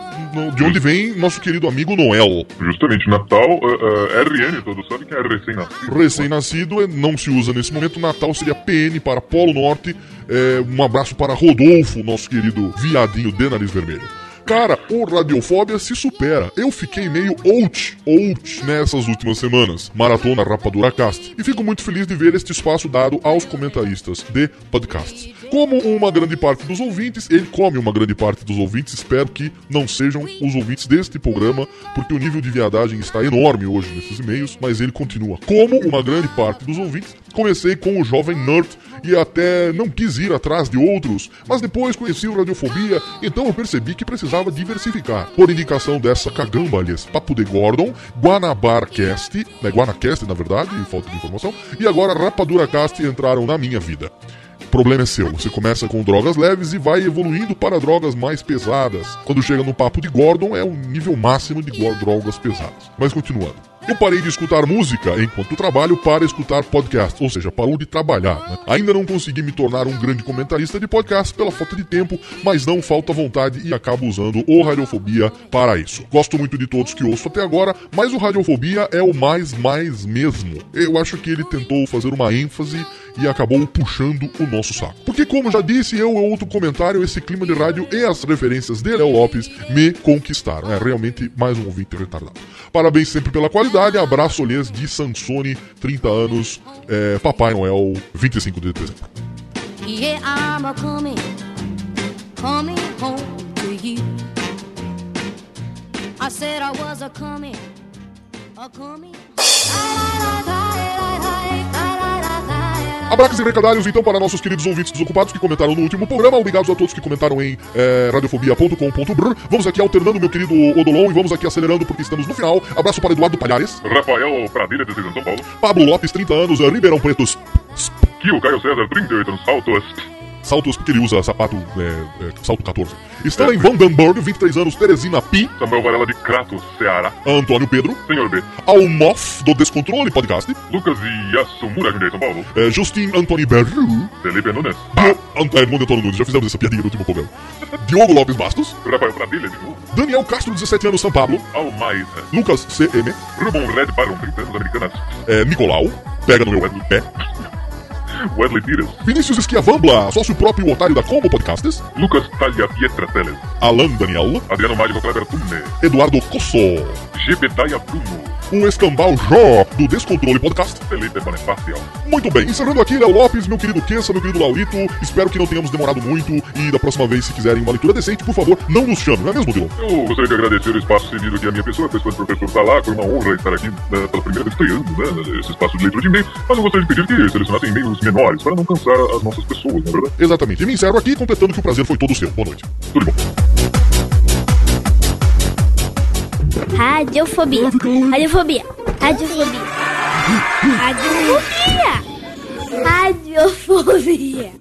Speaker 9: de onde vem nosso querido amigo Noel.
Speaker 10: justamente, Natal, eh, eh, RN, todos sabem que é recém-nascido.
Speaker 9: Recém-nascido, eh, não se usa nesse momento. Natal seria PN para Polo Norte. É, um abraço para Rodolfo, nosso querido viadinho de nariz vermelho. Cara, o Radiofobia se supera. Eu fiquei meio out, out nessas últimas semanas. Maratona Rapadura Cast. E fico muito feliz de ver este espaço dado aos comentaristas de podcasts. Como uma grande parte dos ouvintes, ele come uma grande parte dos ouvintes. Espero que não sejam os ouvintes deste programa, porque o nível de viadagem está enorme hoje nesses e-mails, mas ele continua. Como uma grande parte dos ouvintes, comecei com o Jovem Nerd e até não quis ir atrás de outros, mas depois conheci o Radiofobia, então eu percebi que precisava diversificar. Por indicação dessa cagamba, aliás, Papo de Gordon, Guanabarcast, né, Guanacast na verdade, falta de informação, e agora Rapadura Cast entraram na minha vida. O problema é seu. Você começa com drogas leves e vai evoluindo para drogas mais pesadas. Quando chega no papo de Gordon, é o nível máximo de drogas pesadas. Mas continuando. Eu parei de escutar música enquanto trabalho para escutar podcast, ou seja, parou de trabalhar. né? Ainda não consegui me tornar um grande comentarista de podcast pela falta de tempo, mas não falta vontade e acabo usando o Radiofobia para isso. Gosto muito de todos que ouço até agora, mas o Radiofobia é o mais mais mesmo. Eu acho que ele tentou fazer uma ênfase e acabou puxando o nosso saco. Porque, como já disse eu em outro comentário, esse clima de rádio e as referências de Léo Lopes me conquistaram. É realmente mais um ouvinte retardado. Parabéns sempre pela qualidade. Abraço, Olhês de Sansone, 30 anos, é, Papai Noel, 25 de dezembro.
Speaker 11: Yeah, I'm a coming, coming home to you. I said I was a coming, a coming.
Speaker 9: Abraços e recadalhos, então, para nossos queridos ouvintes desocupados que comentaram no último programa. Obrigados a todos que comentaram em é, radiofobia.com.br. Vamos aqui alternando, meu querido Odolon, e vamos aqui acelerando porque estamos no final. Abraço para Eduardo Palhares.
Speaker 10: Rafael Pradilha, de São Paulo.
Speaker 9: Pablo Lopes, 30 anos, Ribeirão Pretos.
Speaker 10: Kio Caio César, 38 anos, Saltos.
Speaker 9: Saltos, porque ele usa sapato, é, é, salto 14. Stanley Vandenberg, 23 anos, Teresina Pi.
Speaker 10: Samuel Varela de Kratos, Ceará.
Speaker 9: Antônio Pedro.
Speaker 10: Senhor B.
Speaker 9: Almof, do Descontrole Podcast.
Speaker 10: Lucas Yasumura, Jundiaí, São Paulo.
Speaker 9: É, Justin Antoni Berru.
Speaker 10: Felipe Nunes.
Speaker 9: Dio... Antônio Antônio Nunes, já fizemos essa piadinha no último programa. Diogo Lopes Bastos.
Speaker 10: Rafael Pradilha, de novo.
Speaker 9: Daniel Castro, 17 anos, São Pablo.
Speaker 10: Almaida.
Speaker 9: Lucas CM.
Speaker 10: Rubon Red Baron, 30 anos, Americanas.
Speaker 9: É, Nicolau. Pega no meu pé.
Speaker 10: Wesley Pires.
Speaker 9: Vinícius Esquiavambla, sócio próprio e otário da Combo Podcastes.
Speaker 10: Lucas Talha Pietra Teles.
Speaker 9: Alan Daniel.
Speaker 10: Adriano Mágico Kleber Tunne.
Speaker 9: Eduardo Cosso.
Speaker 10: Gebetaia Bruno.
Speaker 9: O Escambau Jó, do Descontrole Podcast.
Speaker 10: Felipe Bonifácio.
Speaker 9: Muito bem, encerrando aqui, Léo Lopes, meu querido Kensa, meu querido Laurito. Espero que não tenhamos demorado muito e da próxima vez, se quiserem uma leitura decente, por favor, não nos chame, não é mesmo, Dilon?
Speaker 10: Eu gostaria de agradecer o espaço cedido aqui à minha pessoa, a pessoa do professor tá lá, foi uma honra estar aqui né, pela primeira vez estreando, né, esse espaço de leitura de e-mail, mas eu gostaria de pedir que selecionassem e-mails menores, para não cansar as nossas pessoas, não é verdade?
Speaker 9: Exatamente. E me encerro aqui, completando que o prazer foi todo seu. Boa noite. Tudo de bom.
Speaker 7: Radiofobia. Radiofobia. Radiofobia. Radiofobia. Radiofobia.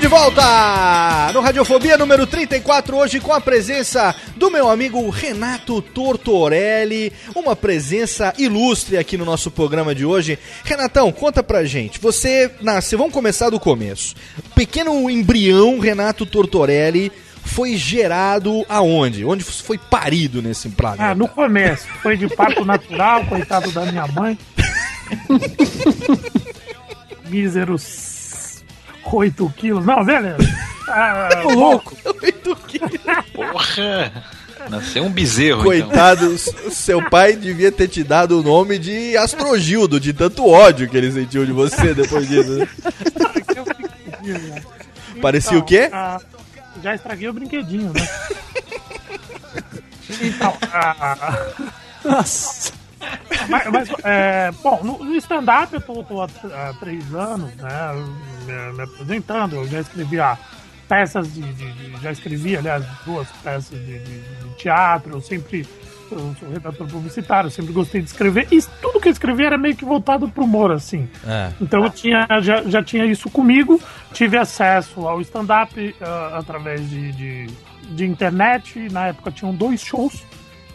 Speaker 1: Estamos de volta no Radiofobia número 34, hoje com a presença do meu amigo Renato Tortorelli, uma presença ilustre aqui no nosso programa de hoje. Renatão, conta pra gente, você nasceu, vamos começar do começo. Pequeno embrião Renato Tortorelli foi gerado aonde? Onde foi parido nesse planeta?
Speaker 6: Ah, no começo. Foi de parto natural, coitado da minha mãe. [LAUGHS] Míseros 8 quilos. Não, beleza. [LAUGHS] Ah,
Speaker 1: Ô, louco. [LAUGHS]
Speaker 3: Porra! Nasceu um bezerro,
Speaker 1: Coitado, s- seu pai devia ter te dado o nome de Astrogildo, de tanto ódio que ele sentiu de você depois disso. né? [LAUGHS] Parecia o quê?
Speaker 6: ah, já estraguei o brinquedinho, né? Então, ah,
Speaker 2: Nossa.
Speaker 6: mas, mas, é, bom, no, no stand-up eu tô, tô há, há três anos, né? Me, me apresentando, eu já escrevi ah, peças de, de- de- Já escrevi, aliás, duas peças de, de- teatro, eu sempre. Eu sou redator publicitário, eu sempre gostei de escrever. E tudo que eu escrevi era meio que voltado pro humor, assim.
Speaker 1: É.
Speaker 6: Então eu tinha, já, já tinha isso comigo, tive acesso ao stand-up ah, através de, de, de internet. Na época tinham dois shows.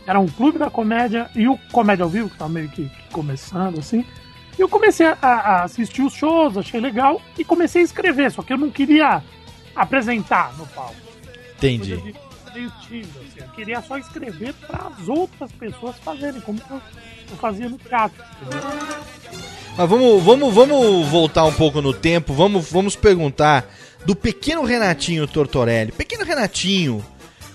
Speaker 6: Era um clube da comédia e o Comédia ao Vivo, que estava meio que, que começando, assim. E eu comecei a, a assistir os shows, achei legal, e comecei a escrever, só que eu não queria apresentar no palco.
Speaker 1: Entendi.
Speaker 6: tímido, assim. Eu queria só escrever para as outras pessoas fazerem, como eu, eu fazia no teatro?
Speaker 1: Mas vamos, vamos, vamos voltar um pouco no tempo. Vamos, vamos perguntar do pequeno Renatinho Tortorelli. Pequeno Renatinho,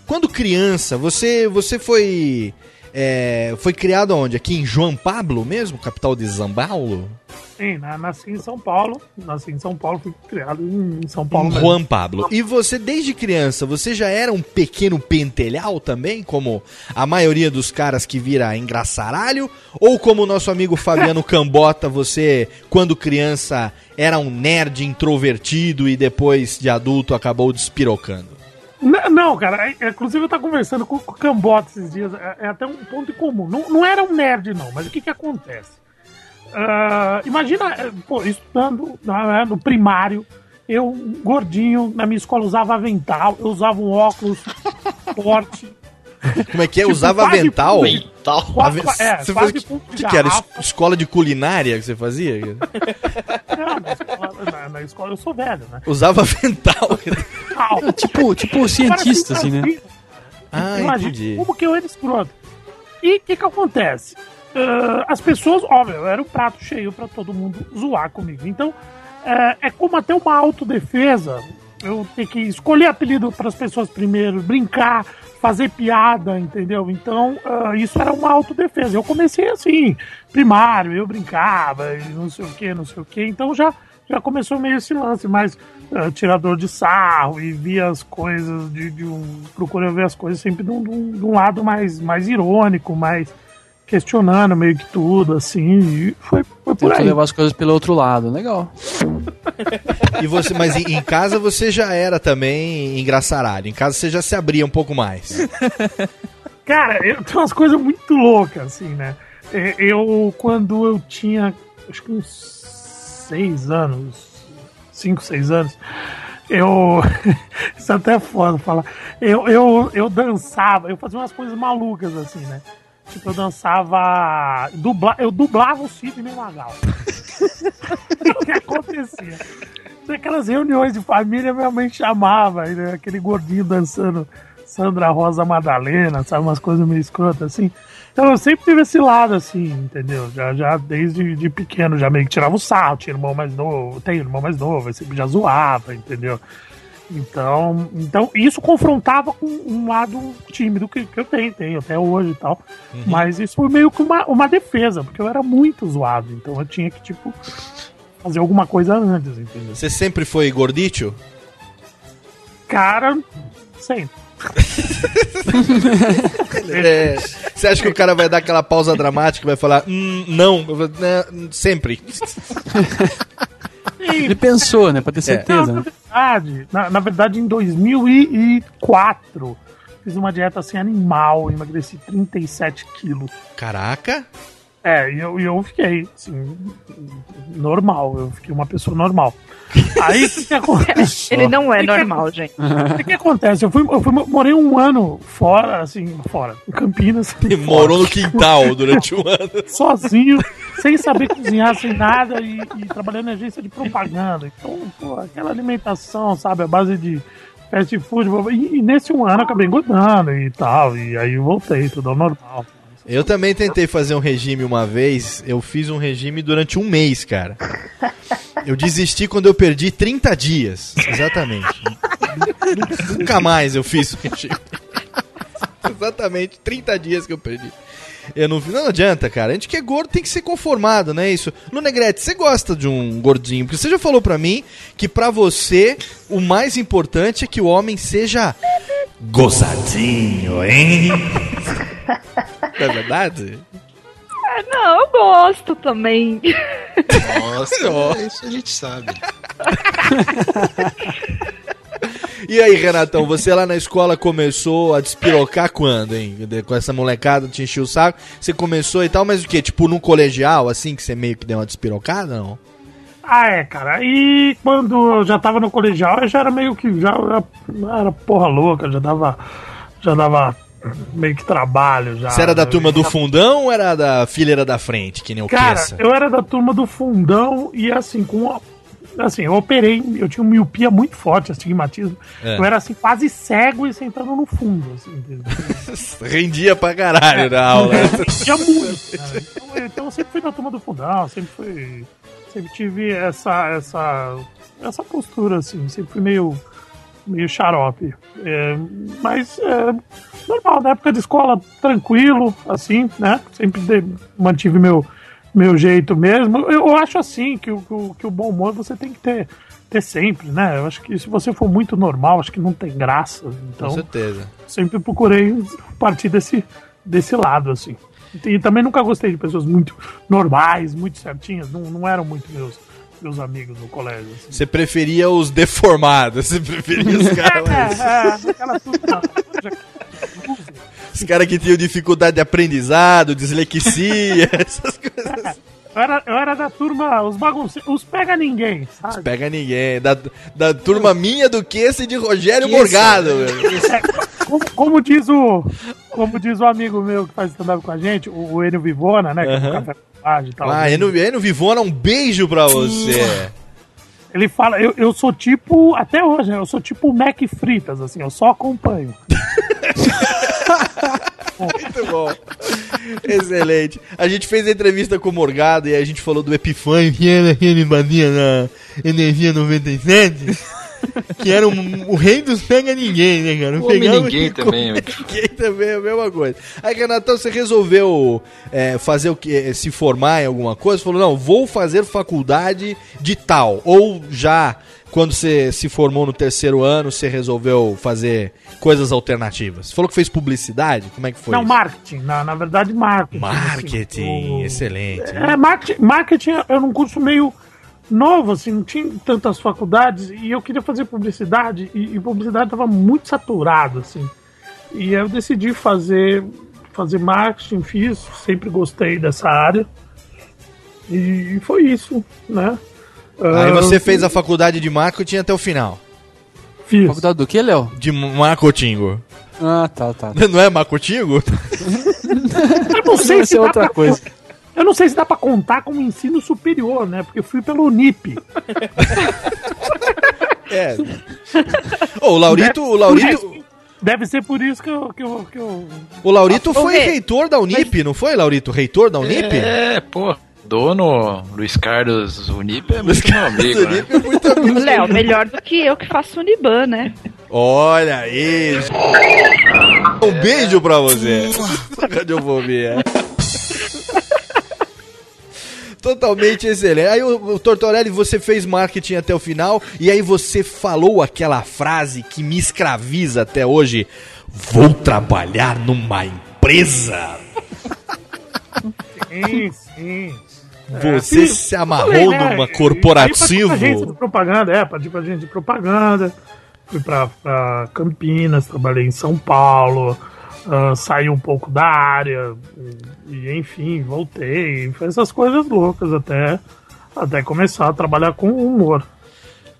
Speaker 1: quando criança, você, você foi é, foi criado onde? Aqui em João Pablo mesmo, capital de São Paulo?
Speaker 6: Sim, na- nasci em São Paulo. Nasci em São Paulo, fui criado em São Paulo.
Speaker 1: Em. Juan Pablo. E você, desde criança, você já era um pequeno pentelhau também, como a maioria dos caras que vira engraçaralho? Ou como o nosso amigo Fabiano [LAUGHS] Cambota, você, quando criança, era um nerd introvertido e depois de adulto acabou despirocando?
Speaker 6: Não, cara, é- é, inclusive eu tava conversando com, o Cambota esses dias, é, é até um ponto em comum. Não, não era um nerd, não, mas o que que acontece? Ah, imagina, pô, estudando na- no primário, eu, gordinho, na minha escola usava avental, eu usava um óculos forte.
Speaker 1: Como é que é?
Speaker 6: Tipo,
Speaker 1: Usava avental?
Speaker 6: fundo de-
Speaker 1: Ave-
Speaker 6: quase- é,
Speaker 1: você fazia- que,
Speaker 6: de
Speaker 1: que era? Escola de culinária que você fazia? [LAUGHS]
Speaker 6: Não, na escola, na- na escola eu sou velho, né?
Speaker 1: Usava avental. [LAUGHS]
Speaker 2: tipo, tipo cientista, assim, né?
Speaker 1: Ah,
Speaker 6: Imagina
Speaker 1: entendi.
Speaker 6: como que eu era escroto. E o que que acontece? Ah, as pessoas, óbvio, eu era o prato cheio pra todo mundo zoar comigo. Então, é, é como até uma autodefesa. Eu ter que escolher apelido para as pessoas primeiro, brincar, fazer piada, entendeu? Então, ah, isso era uma autodefesa. Eu comecei assim, primário, eu brincava, não sei o que, não sei o que. Então já, já começou meio esse lance, mais ah, tirador de sarro e via as coisas de, de um. Procura ver as coisas sempre de um- de um lado mais, mais irônico, mais questionando meio que tudo, assim. E foi, foi por aí.
Speaker 2: levar as coisas pelo outro lado. Legal.
Speaker 1: E você, mas em, em casa você já era também engraçaralho. Em casa você já se abria um pouco mais.
Speaker 6: Cara, eu tenho umas coisas muito loucas, assim, né? É, Eu, quando eu tinha, acho que uns seis anos, cinco, seis anos, eu. [LAUGHS] Isso até é foda falar. Eu, eu, eu dançava, eu fazia umas coisas malucas, assim, né? Tipo, eu dançava. Dubla, eu dublava o Sidney Magal. [LAUGHS] o que acontecia? Aquelas reuniões de família, minha mãe chamava, né, aquele gordinho dançando Sandra Rosa Madalena, sabe? Umas coisas meio escrotas assim. Então eu sempre tive esse lado, assim, entendeu? Já, já desde de pequeno, já meio que tirava o sarro, tinha irmão mais novo, tem irmão mais novo, eu sempre já zoava, entendeu? Então, então isso confrontava com um lado tímido que, que eu tenho, tenho até hoje e tal. Mas isso foi meio que uma, uma defesa, porque eu era muito zoado, então eu tinha que, tipo, fazer alguma coisa antes, entendeu?
Speaker 1: Você sempre foi gordito?
Speaker 6: Cara, sempre. [LAUGHS]
Speaker 1: É, você acha que o cara vai dar aquela pausa dramática e vai falar, hum, não, né, sempre.
Speaker 2: Ele pensou, né? Pra ter certeza.
Speaker 6: Não,
Speaker 2: né?
Speaker 6: Na verdade, na, na verdade, em 2004, fiz uma dieta assim animal, emagreci 37 quilos.
Speaker 1: Caraca.
Speaker 6: É, e eu, e eu fiquei, assim, normal, eu fiquei uma pessoa normal. Aí o que, acontece? [LAUGHS]
Speaker 4: Ele não é normal, gente.
Speaker 6: O que, acontece? Eu, fui, eu fui, morei um ano fora, assim, fora, em Campinas. [LAUGHS]
Speaker 1: E morou no quintal durante um ano. [LAUGHS]
Speaker 6: Sozinho, sem saber cozinhar, sem nada, e, e trabalhando em agência de propaganda. Então, pô, aquela alimentação, sabe, a base de fast food. E, e nesse um ano eu acabei engordando e tal, e aí eu voltei, tudo ao normal.
Speaker 1: Eu também tentei fazer um regime uma vez. Eu fiz um regime durante um mês, cara. Eu desisti quando eu perdi 30 dias. Exatamente. Nunca mais eu fiz o regime. Exatamente, 30 dias que eu perdi. Eu não, não adianta, cara. A gente que é gordo tem que ser conformado, não é isso? No Negrete, você gosta de um gordinho? Porque você já falou pra mim que pra você o mais importante é que o homem seja gozadinho, hein? Não é verdade?
Speaker 4: É, não, eu gosto também.
Speaker 12: Nossa, [LAUGHS]
Speaker 1: Ó.
Speaker 12: isso a gente sabe.
Speaker 1: E aí, Renatão, você lá na escola começou a despirocar quando, hein? Com essa molecada te encheu o saco. Você começou e tal, mas o quê? Tipo, num colegial, assim, que você meio que deu uma despirocada, não?
Speaker 6: Ah, é, cara. E quando eu já tava no colegial, eu já era meio que. Já era, era porra louca, já dava. Já dava meio que trabalho. Já,
Speaker 1: Você era da
Speaker 6: Eu-
Speaker 1: turma do fundão ou era da fileira da frente, que nem o
Speaker 6: Cara,
Speaker 1: Kessa?
Speaker 6: eu era da turma do fundão e assim, com assim, eu operei, eu tinha uma miopia muito forte, astigmatismo.
Speaker 1: É.
Speaker 6: Eu era assim, quase cego e sentando no fundo. Assim? [LAUGHS]
Speaker 1: Rendia pra caralho na aula.
Speaker 6: Tinha muito. né? Então, então eu sempre fui da turma do fundão, sempre fui. Sempre tive essa, essa, essa postura, assim, sempre fui meio, meio xarope. É, mas é, normal, na época de escola, tranquilo, assim, né? Sempre de- mantive meu, meu jeito mesmo. Eu acho assim que o, que o, que o bom humor você tem que ter, ter sempre, né? Eu acho que se você for muito normal, acho que não tem graça. Então,
Speaker 1: Com certeza.
Speaker 6: sempre procurei partir desse, desse lado, assim. E também nunca gostei de pessoas muito normais, muito certinhas, não, não eram muito meus, meus amigos no colégio. assim.
Speaker 1: Você preferia os deformados, você preferia os caras.
Speaker 6: É, é, aquela turma.
Speaker 1: Os caras que tinham dificuldade de aprendizado, dislexia, [LAUGHS] essas coisas.
Speaker 6: Eu era, eu era da turma, os bagunceiros, os pega ninguém, sabe?
Speaker 1: Pega ninguém. Da, da turma minha do que esse de Rogério
Speaker 6: Que
Speaker 1: Morgado,
Speaker 6: isso? [LAUGHS] É, como, como diz o como diz o amigo meu que faz stand-up com a gente, o, o Enio Vivona, né? Que é e tal.
Speaker 1: Ah, Eno, Eno Vivona, um beijo pra você.
Speaker 6: Ele fala, eu, eu sou tipo, até hoje, né, eu sou tipo o Mac Fritas, assim, eu só acompanho.
Speaker 1: Muito bom. Excelente. A gente fez a entrevista com o Morgado e a gente falou do Epifânio, que era aquele na Energia 97, que era um- o rei dos pega ninguém, né, cara?
Speaker 3: O homem
Speaker 1: Pegava
Speaker 3: ninguém também,
Speaker 1: Ninguém também é a mesma coisa. Aí, Renatão, você resolveu é, fazer o que? Se formar em alguma coisa? Falou, não, vou fazer faculdade de tal. Ou já, quando você se formou no terceiro ano, você resolveu fazer coisas alternativas? Você falou que fez publicidade? Como é que foi?
Speaker 6: Não,
Speaker 1: isso?
Speaker 6: marketing, na, na verdade, marketing.
Speaker 1: Marketing,
Speaker 6: assim,
Speaker 1: excelente.
Speaker 6: o- É, marketing, marketing era um curso meio novo, assim, não tinha tantas faculdades, e eu queria fazer publicidade, e, e publicidade estava muito saturado, assim. E eu decidi fazer, fazer marketing, fiz, sempre gostei dessa área. E, foi isso, né?
Speaker 1: Aí
Speaker 6: Ah,
Speaker 1: você fez a faculdade de marketing até o final.
Speaker 6: Fiz.
Speaker 2: Faculdade do que, Léo?
Speaker 1: De marketing.
Speaker 2: Ah, tá, tá. [LAUGHS]
Speaker 1: Não é marketing? [LAUGHS]
Speaker 6: Eu não sei se dá
Speaker 2: outra
Speaker 6: pra-
Speaker 2: coisa.
Speaker 6: Eu não sei se dá pra contar como ensino superior, né? Porque eu fui pelo Unip. [LAUGHS]
Speaker 1: É. Ô, o Laurito, o Laurito,
Speaker 6: Deve ser por isso que eu. Que eu, que eu...
Speaker 1: o Laurito foi
Speaker 4: Ô, Rê,
Speaker 1: reitor da Unip, não foi, Laurito? Reitor da Unip?
Speaker 3: É, pô. Dono Luiz Carlos Unip é muito meu amigo, né?
Speaker 1: Unip é muito amigo. [LAUGHS]
Speaker 4: Léo, melhor do que eu que faço Uniban, né?
Speaker 1: Olha aí. Um beijo pra você. Radiofobia. Totalmente excelente. Aí o, o Tortorelli, você fez marketing até o final e aí você falou aquela frase que me escraviza até hoje. Vou trabalhar numa empresa.
Speaker 6: Sim, sim.
Speaker 1: Você
Speaker 6: É,
Speaker 1: se amarrou
Speaker 6: falei, né,
Speaker 1: numa corporativo.
Speaker 6: pra agência de propaganda, é, parti pra agência de propaganda. Fui pra, pra Campinas, trabalhei em São Paulo, ah, saí um pouco da área, e, e, enfim, voltei. Foi essas coisas loucas até, até começar a trabalhar com humor.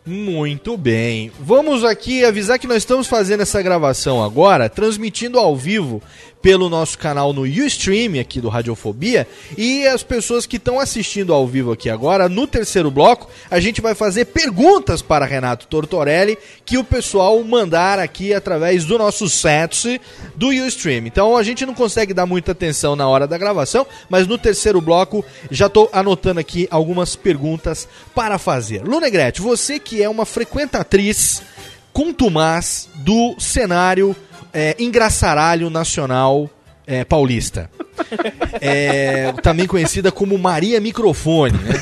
Speaker 1: Muito bem. Vamos aqui avisar que nós estamos fazendo essa gravação agora, transmitindo ao vivo pelo nosso canal no Ustream aqui do Radiofobia e as pessoas que estão assistindo ao vivo aqui agora, no terceiro bloco, a gente vai fazer perguntas para Renato Tortorelli que o pessoal mandar aqui através do nosso set do Ustream. Então a gente não consegue dar muita atenção na hora da gravação, mas no terceiro bloco já estou anotando aqui algumas perguntas para fazer. Lunegrete, você que é uma frequentatriz contumaz do cenário é, engraçaralho nacional é, paulista. [LAUGHS] É, também conhecida como Maria Microfone, né?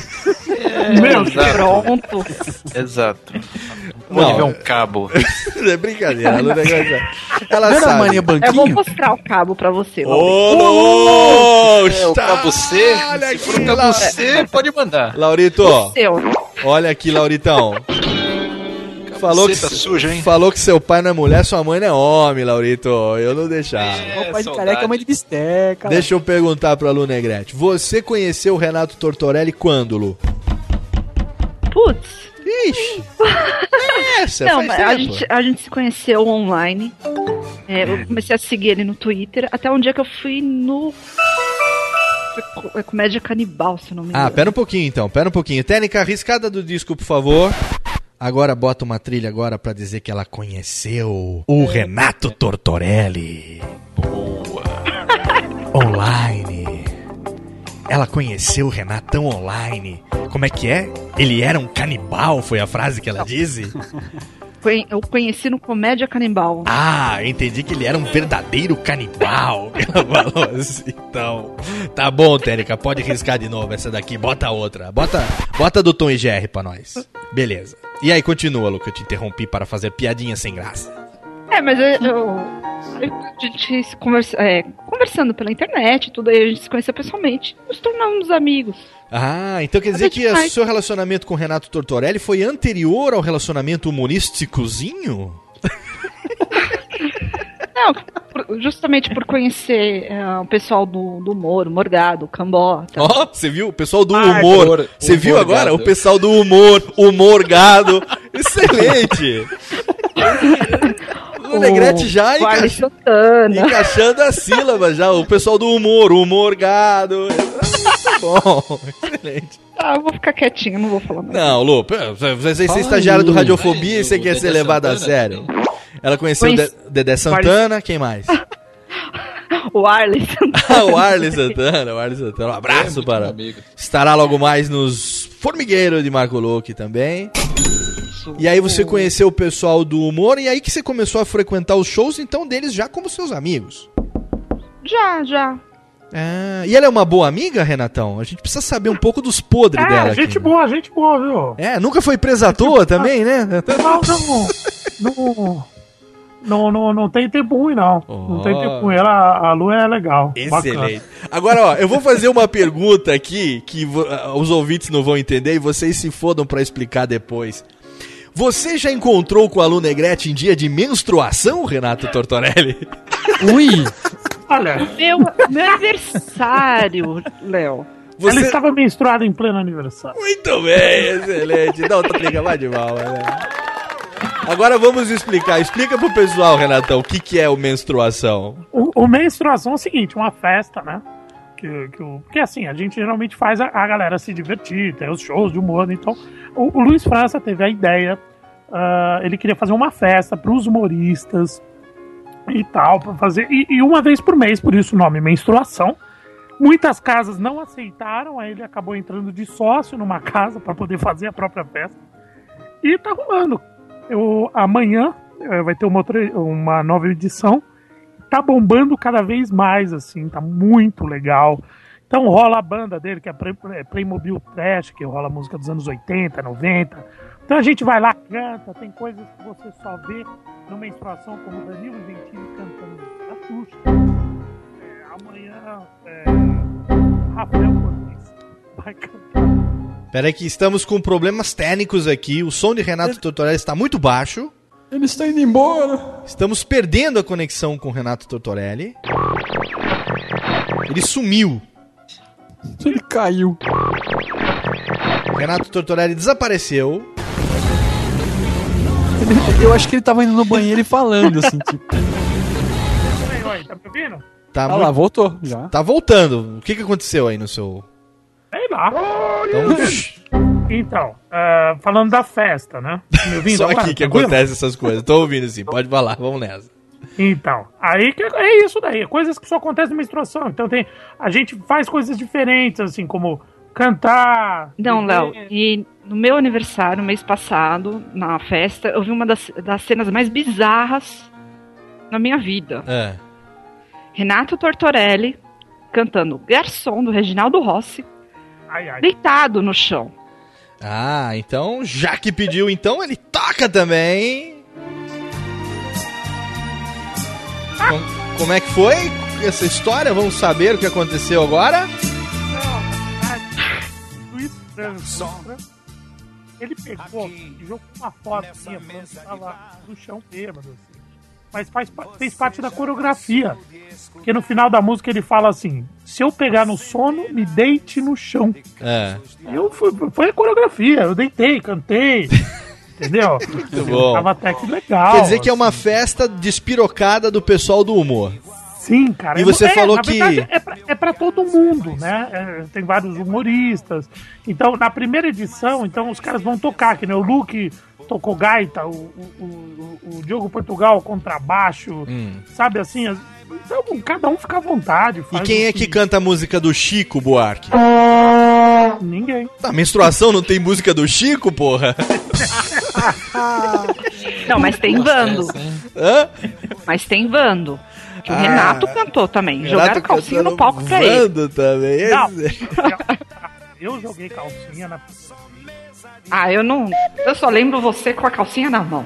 Speaker 4: Meu,
Speaker 3: exato.
Speaker 4: pronto.
Speaker 3: Exato.
Speaker 1: Não.
Speaker 3: Vê um cabo. [LAUGHS]
Speaker 1: é brincadeira, Luna é Ela
Speaker 2: Não
Speaker 1: sabe.
Speaker 2: Maria
Speaker 4: Eu vou
Speaker 2: Banquinho?
Speaker 4: mostrar o cabo pra você.
Speaker 1: Ô,
Speaker 4: Laurito.
Speaker 3: É, o
Speaker 1: tá.
Speaker 3: cabo C.
Speaker 1: Olha aqui,
Speaker 3: o cabo C, pode mandar.
Speaker 1: Laurito,
Speaker 4: Seu.
Speaker 1: olha aqui, Lauritão. Falou que,
Speaker 3: sujo, hein?
Speaker 1: falou que seu pai não é mulher, sua mãe não é homem, Laurito. Eu não deixava.
Speaker 2: O pai de careca é mãe de bisteca.
Speaker 1: Deixa eu perguntar pra Lu Negrete. Você conheceu o Renato Tortorelli quando, Lu?
Speaker 4: Putz.
Speaker 1: Ixi. [LAUGHS] Essa
Speaker 4: Não,
Speaker 1: faz
Speaker 4: mas a gente, a gente se conheceu online. É, eu comecei a seguir ele no Twitter. Até um dia que eu fui no. É comédia canibal, se não me engano.
Speaker 1: Ah, pera um pouquinho então, pera um pouquinho. Técnica arriscada do disco, por favor. Agora bota uma trilha agora pra dizer que ela conheceu o Renato Tortorelli. Boa. [LAUGHS] Online. Ela conheceu o Renatão online. Como é que é? Ele era um canibal, foi a frase que ela disse? [LAUGHS]
Speaker 4: Eu conheci no Comédia Canibal.
Speaker 1: Ah, entendi que ele era um verdadeiro canibal. [LAUGHS] Assim, então. Tá bom, Térica, pode riscar de novo essa daqui. Bota outra. Bota, bota do Tom e Jerry pra nós. Beleza. E aí, continua, Lu, que eu te interrompi para fazer piadinha sem graça.
Speaker 4: É, mas eu. eu a gente se conversa, é, conversando pela internet tudo, aí a gente se conheceu pessoalmente. Nos tornamos amigos.
Speaker 1: Ah, então quer dizer que o seu relacionamento com o Renato Tortorelli foi anterior ao relacionamento humorísticozinho? [LAUGHS]
Speaker 4: Não, justamente por conhecer é, o pessoal do, do humor, o Morgado, o Cambota.
Speaker 1: Ó, você viu? O pessoal do
Speaker 4: Ah,
Speaker 1: humor. Você viu
Speaker 4: humor
Speaker 1: agora?
Speaker 4: gado.
Speaker 1: O pessoal do humor, humor gado. [LAUGHS] Excelente! [LAUGHS] O Negrete já
Speaker 4: o Santana.
Speaker 1: encaixando a sílaba já. O pessoal do humor, humor gado. Bom, [LAUGHS] excelente.
Speaker 4: Ah, eu vou ficar quietinho, não vou falar mais.
Speaker 1: Não, Lu, você você é estagiário do Radiofobia e você quer ser
Speaker 4: Dedé
Speaker 1: levado a sério. Ela conheceu o
Speaker 4: Conheci-
Speaker 1: Dedé Santana, quem mais? [LAUGHS]
Speaker 4: O Arlen Santana.
Speaker 1: Ah, [LAUGHS] o Arlen Santana, o Arlen Santana. Um abraço para. Estará logo mais nos Formigueiro de Marco Luque também. E aí você conheceu o pessoal do humor e aí que você começou a frequentar os shows, então, deles já como seus amigos.
Speaker 4: Já, já.
Speaker 1: Ah, e ela é uma boa amiga, Renatão? A gente precisa saber um pouco dos podres
Speaker 6: É,
Speaker 1: dela.
Speaker 6: gente
Speaker 1: aqui.
Speaker 6: boa, gente boa, viu?
Speaker 1: É, nunca foi presa à toa também, né?
Speaker 6: Não, não, não, não, não, não tem tempo ruim, não. Não tem tempo ruim. Ela, a Lu é legal.
Speaker 1: Excelente. Agora, ó, eu vou fazer uma pergunta aqui que ah, os ouvintes não vão entender e vocês se fodam pra explicar depois. Você já encontrou com a Lu Negrete em dia de menstruação, Renato Tortorelli?
Speaker 2: Ui!
Speaker 6: Olha.
Speaker 4: Meu, meu aniversário, Léo.
Speaker 1: Você-
Speaker 6: Ela estava menstruada em pleno aniversário.
Speaker 1: Muito bem, excelente. Não, explica mais de mal, né? Agora vamos explicar. Explica pro pessoal, Renatão, o que, que é o menstruação.
Speaker 6: O, o menstruação é o seguinte, uma festa, né? Que, que, porque assim, a gente geralmente faz a, a galera se divertir, tem os shows de humor, então. O, o Luiz França teve a ideia, ah, ele queria fazer uma festa para os humoristas e tal, para fazer. E, e uma vez por mês, por isso o nome menstruação. Muitas casas não aceitaram, aí ele acabou entrando de sócio numa [LAUGHS] casa para poder fazer a própria festa. E tá rolando. Eu, amanhã eh, vai ter uma, outra, uma nova edição tá bombando cada vez mais, assim, tá muito legal. Então rola a banda dele, que é é Playmobil Trash, que rola música dos anos 80, 90. Então a gente vai lá, canta, tem coisas que você só vê no menstruação, como Danilo Gentili cantando a Xuxa. É, amanhã, é, Rafael Cortez vai cantar.
Speaker 1: Peraí que estamos com problemas técnicos aqui. O som de Renato Tortorelli está muito baixo.
Speaker 2: Ele está indo embora.
Speaker 1: Estamos perdendo a conexão com o Renato Tortorelli. Ele sumiu.
Speaker 2: Ele caiu.
Speaker 1: Renato Tortorelli desapareceu. [LAUGHS]
Speaker 2: Eu acho que ele tava indo no banheiro e falando, assim, tipo.
Speaker 6: Oi, oi, tá me ouvindo?
Speaker 1: Tá
Speaker 2: Ah
Speaker 1: muito-
Speaker 2: lá, voltou já.
Speaker 1: Tá voltando. O que, que aconteceu aí no seu.
Speaker 6: Sei lá.
Speaker 1: Então,
Speaker 6: Então, ah, falando da festa, né? Me ouvindo [LAUGHS]
Speaker 1: Só
Speaker 6: agora?
Speaker 1: aqui que
Speaker 6: Tranquilo?
Speaker 1: acontece essas coisas. Tô ouvindo assim, pode falar, vamos nessa.
Speaker 6: Então, aí que é isso daí, coisas que só acontecem na menstruação. Então tem, a gente faz coisas diferentes, assim, como cantar.
Speaker 4: Não. Léo, e no meu aniversário, mês passado, na festa, eu vi uma das, das cenas mais bizarras na minha vida.
Speaker 1: É.
Speaker 4: Renato Tortorelli cantando Garçom do Reginaldo Rossi,
Speaker 6: Ai, ai.
Speaker 4: deitado no chão.
Speaker 1: Ah, então, já que pediu, então ele toca também. Com- como é que foi essa história? Vamos saber o que aconteceu agora?
Speaker 6: Luiz França, ele pegou e jogou uma foto minha falando que tava no chão bêbado, assim. Mas faz, fez parte da coreografia. Porque no final da música ele fala assim: se eu pegar no sono, me deite no chão.
Speaker 1: É.
Speaker 6: Eu fui, foi a coreografia, eu deitei, cantei. [LAUGHS] Entendeu?
Speaker 1: Muito bom.
Speaker 6: Tava até que legal.
Speaker 1: Quer dizer que é uma festa despirocada do pessoal do humor.
Speaker 6: Sim, cara.
Speaker 1: E você
Speaker 6: É,
Speaker 1: falou
Speaker 6: na
Speaker 1: que-
Speaker 6: verdade, é, pra, é pra todo mundo, né? É, tem vários humoristas. Então, na primeira edição, então os caras vão tocar, que nem o Luke tocou gaita, o, o, o, o Diogo Portugal contrabaixo,
Speaker 1: Hum.
Speaker 6: sabe assim? as- Então, cada um fica à vontade.
Speaker 1: E quem é que canta a música do Chico Buarque?
Speaker 6: Ninguém.
Speaker 1: Na menstruação não tem música do Chico, porra?
Speaker 4: Não, mas tem Vando.
Speaker 1: Hã?
Speaker 4: Mas tem Vando. Que o
Speaker 1: Ah.
Speaker 4: Renato cantou também.
Speaker 1: Renato
Speaker 4: Jogaram calcinha no palco pra ele.
Speaker 1: Também.
Speaker 6: Não.
Speaker 1: esse- [LAUGHS]
Speaker 6: Eu joguei calcinha na. [LAUGHS]
Speaker 4: Ah, eu não. Eu só lembro você com a calcinha na mão.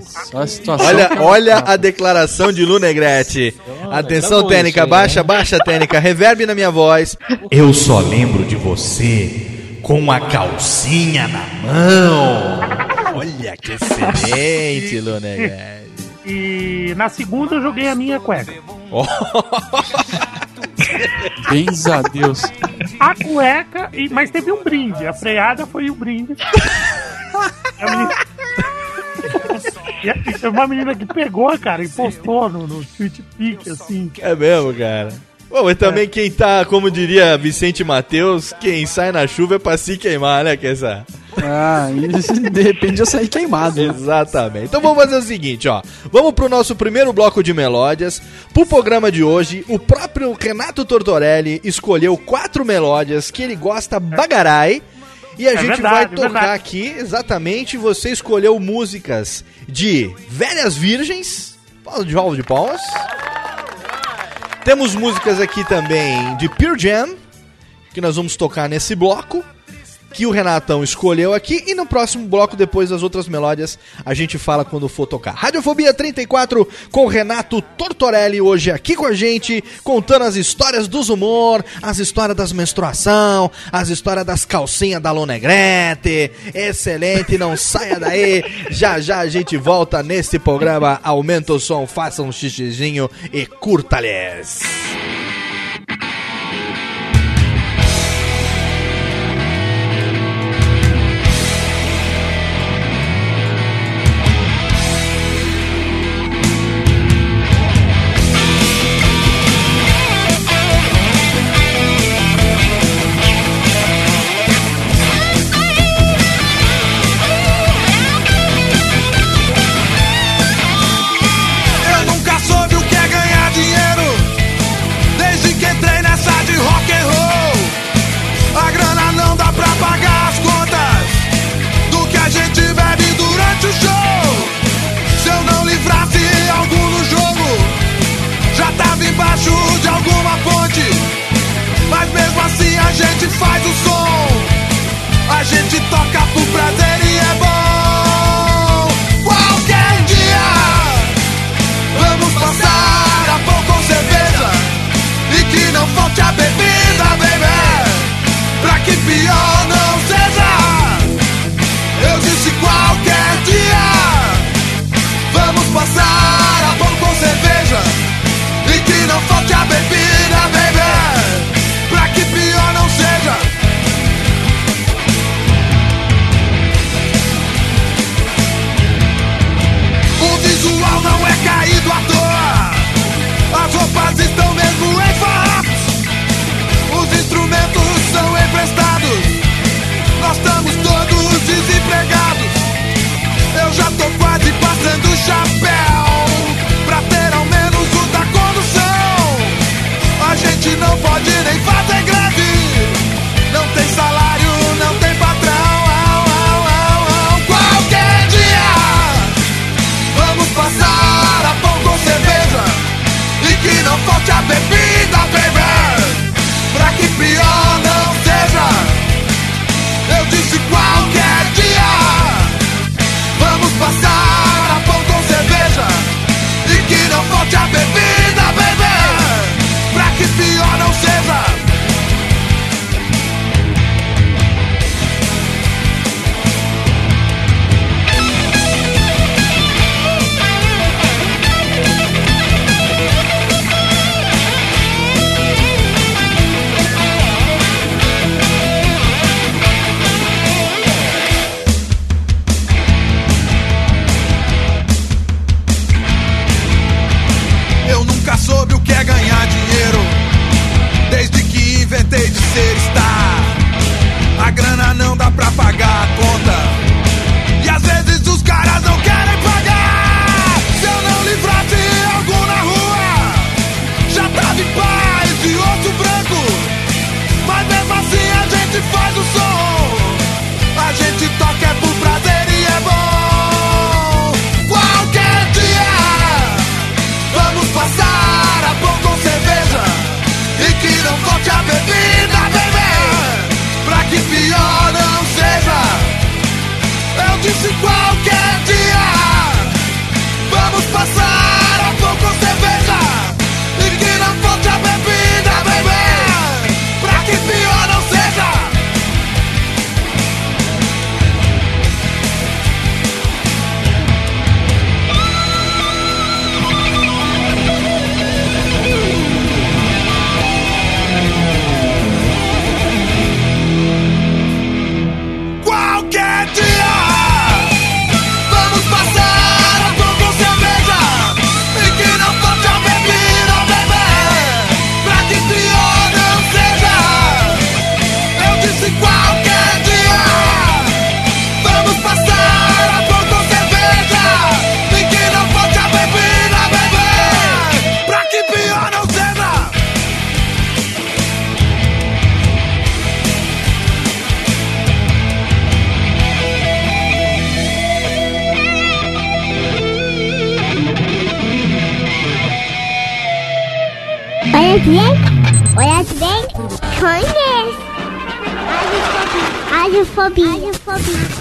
Speaker 2: Só a situação.
Speaker 1: Olha,
Speaker 2: que-
Speaker 1: olha a declaração de Lu Negrete. Atenção, técnica, baixa, baixa, técnica, reverb na minha voz.
Speaker 5: Eu só lembro de você com a calcinha na mão.
Speaker 1: Olha que excelente, Lu Negrete.
Speaker 6: E na segunda eu joguei a minha cueca.
Speaker 2: Bens a Deus.
Speaker 6: A cueca, e, mas teve um brinde. A freada foi o brinde. A menina... [LAUGHS] Teve uma menina que pegou, cara, e postou no, no tweet pic, assim.
Speaker 1: É mesmo, cara. Bom, e também quem tá, como diria Vicente Matheus, quem sai na chuva é pra se queimar, né, Kessa?
Speaker 2: Ah, e de repente eu saí queimado. né?
Speaker 1: Exatamente. Então vamos fazer o seguinte, ó. Vamos pro nosso primeiro bloco de melódias. Pro programa de hoje, o próprio Renato Tortorelli escolheu quatro melódias que ele gosta bagarai. E a
Speaker 6: É
Speaker 1: gente
Speaker 6: verdade,
Speaker 1: vai
Speaker 6: é
Speaker 1: tocar
Speaker 6: verdade.
Speaker 1: aqui, exatamente, você escolheu músicas de Velhas Virgens, Paulo de Valvo de Palmas. Temos músicas aqui também de Pure Jam, que nós vamos tocar nesse bloco, que o Renatão escolheu aqui, e no próximo bloco, depois das outras melódias, a gente fala quando for tocar. Radiofobia 34 com Renato Tortorelli hoje aqui com a gente, contando as histórias dos humor, as histórias das menstruação, as histórias das calcinhas da Lonegrete. Excelente, não saia daí. Já já a gente volta nesse programa. Aumenta o som, faça um xixizinho e curta-lhes.
Speaker 7: Olha aqui, hein? Olha aqui, hein?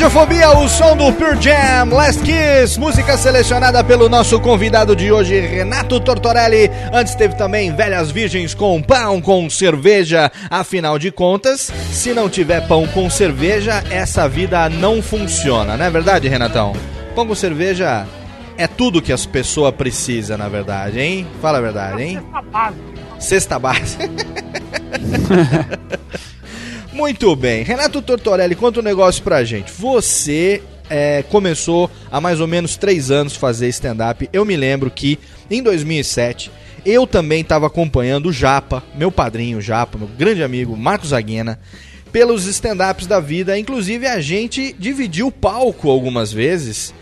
Speaker 7: Radiofobia,
Speaker 1: o som do Pure Jam, Last Kiss, música selecionada pelo nosso convidado de hoje, Renato Tortorelli. Antes teve também Velhas Virgens com pão com cerveja. Afinal de contas, se não tiver pão com cerveja, essa vida não funciona, não é verdade, Renatão? Pão com cerveja é tudo que as pessoas precisam, na verdade, hein? Fala a verdade, hein? Sexta base. [LAUGHS] Muito bem. Renato Tortorelli, conta um negócio pra gente. Você é, começou há mais ou menos três anos fazer stand-up. Eu me lembro que em 2007 eu também estava acompanhando o Japa, meu padrinho Japa, meu grande amigo Marcos Aguena, pelos stand-ups da vida. Inclusive a gente dividiu o palco algumas vezes.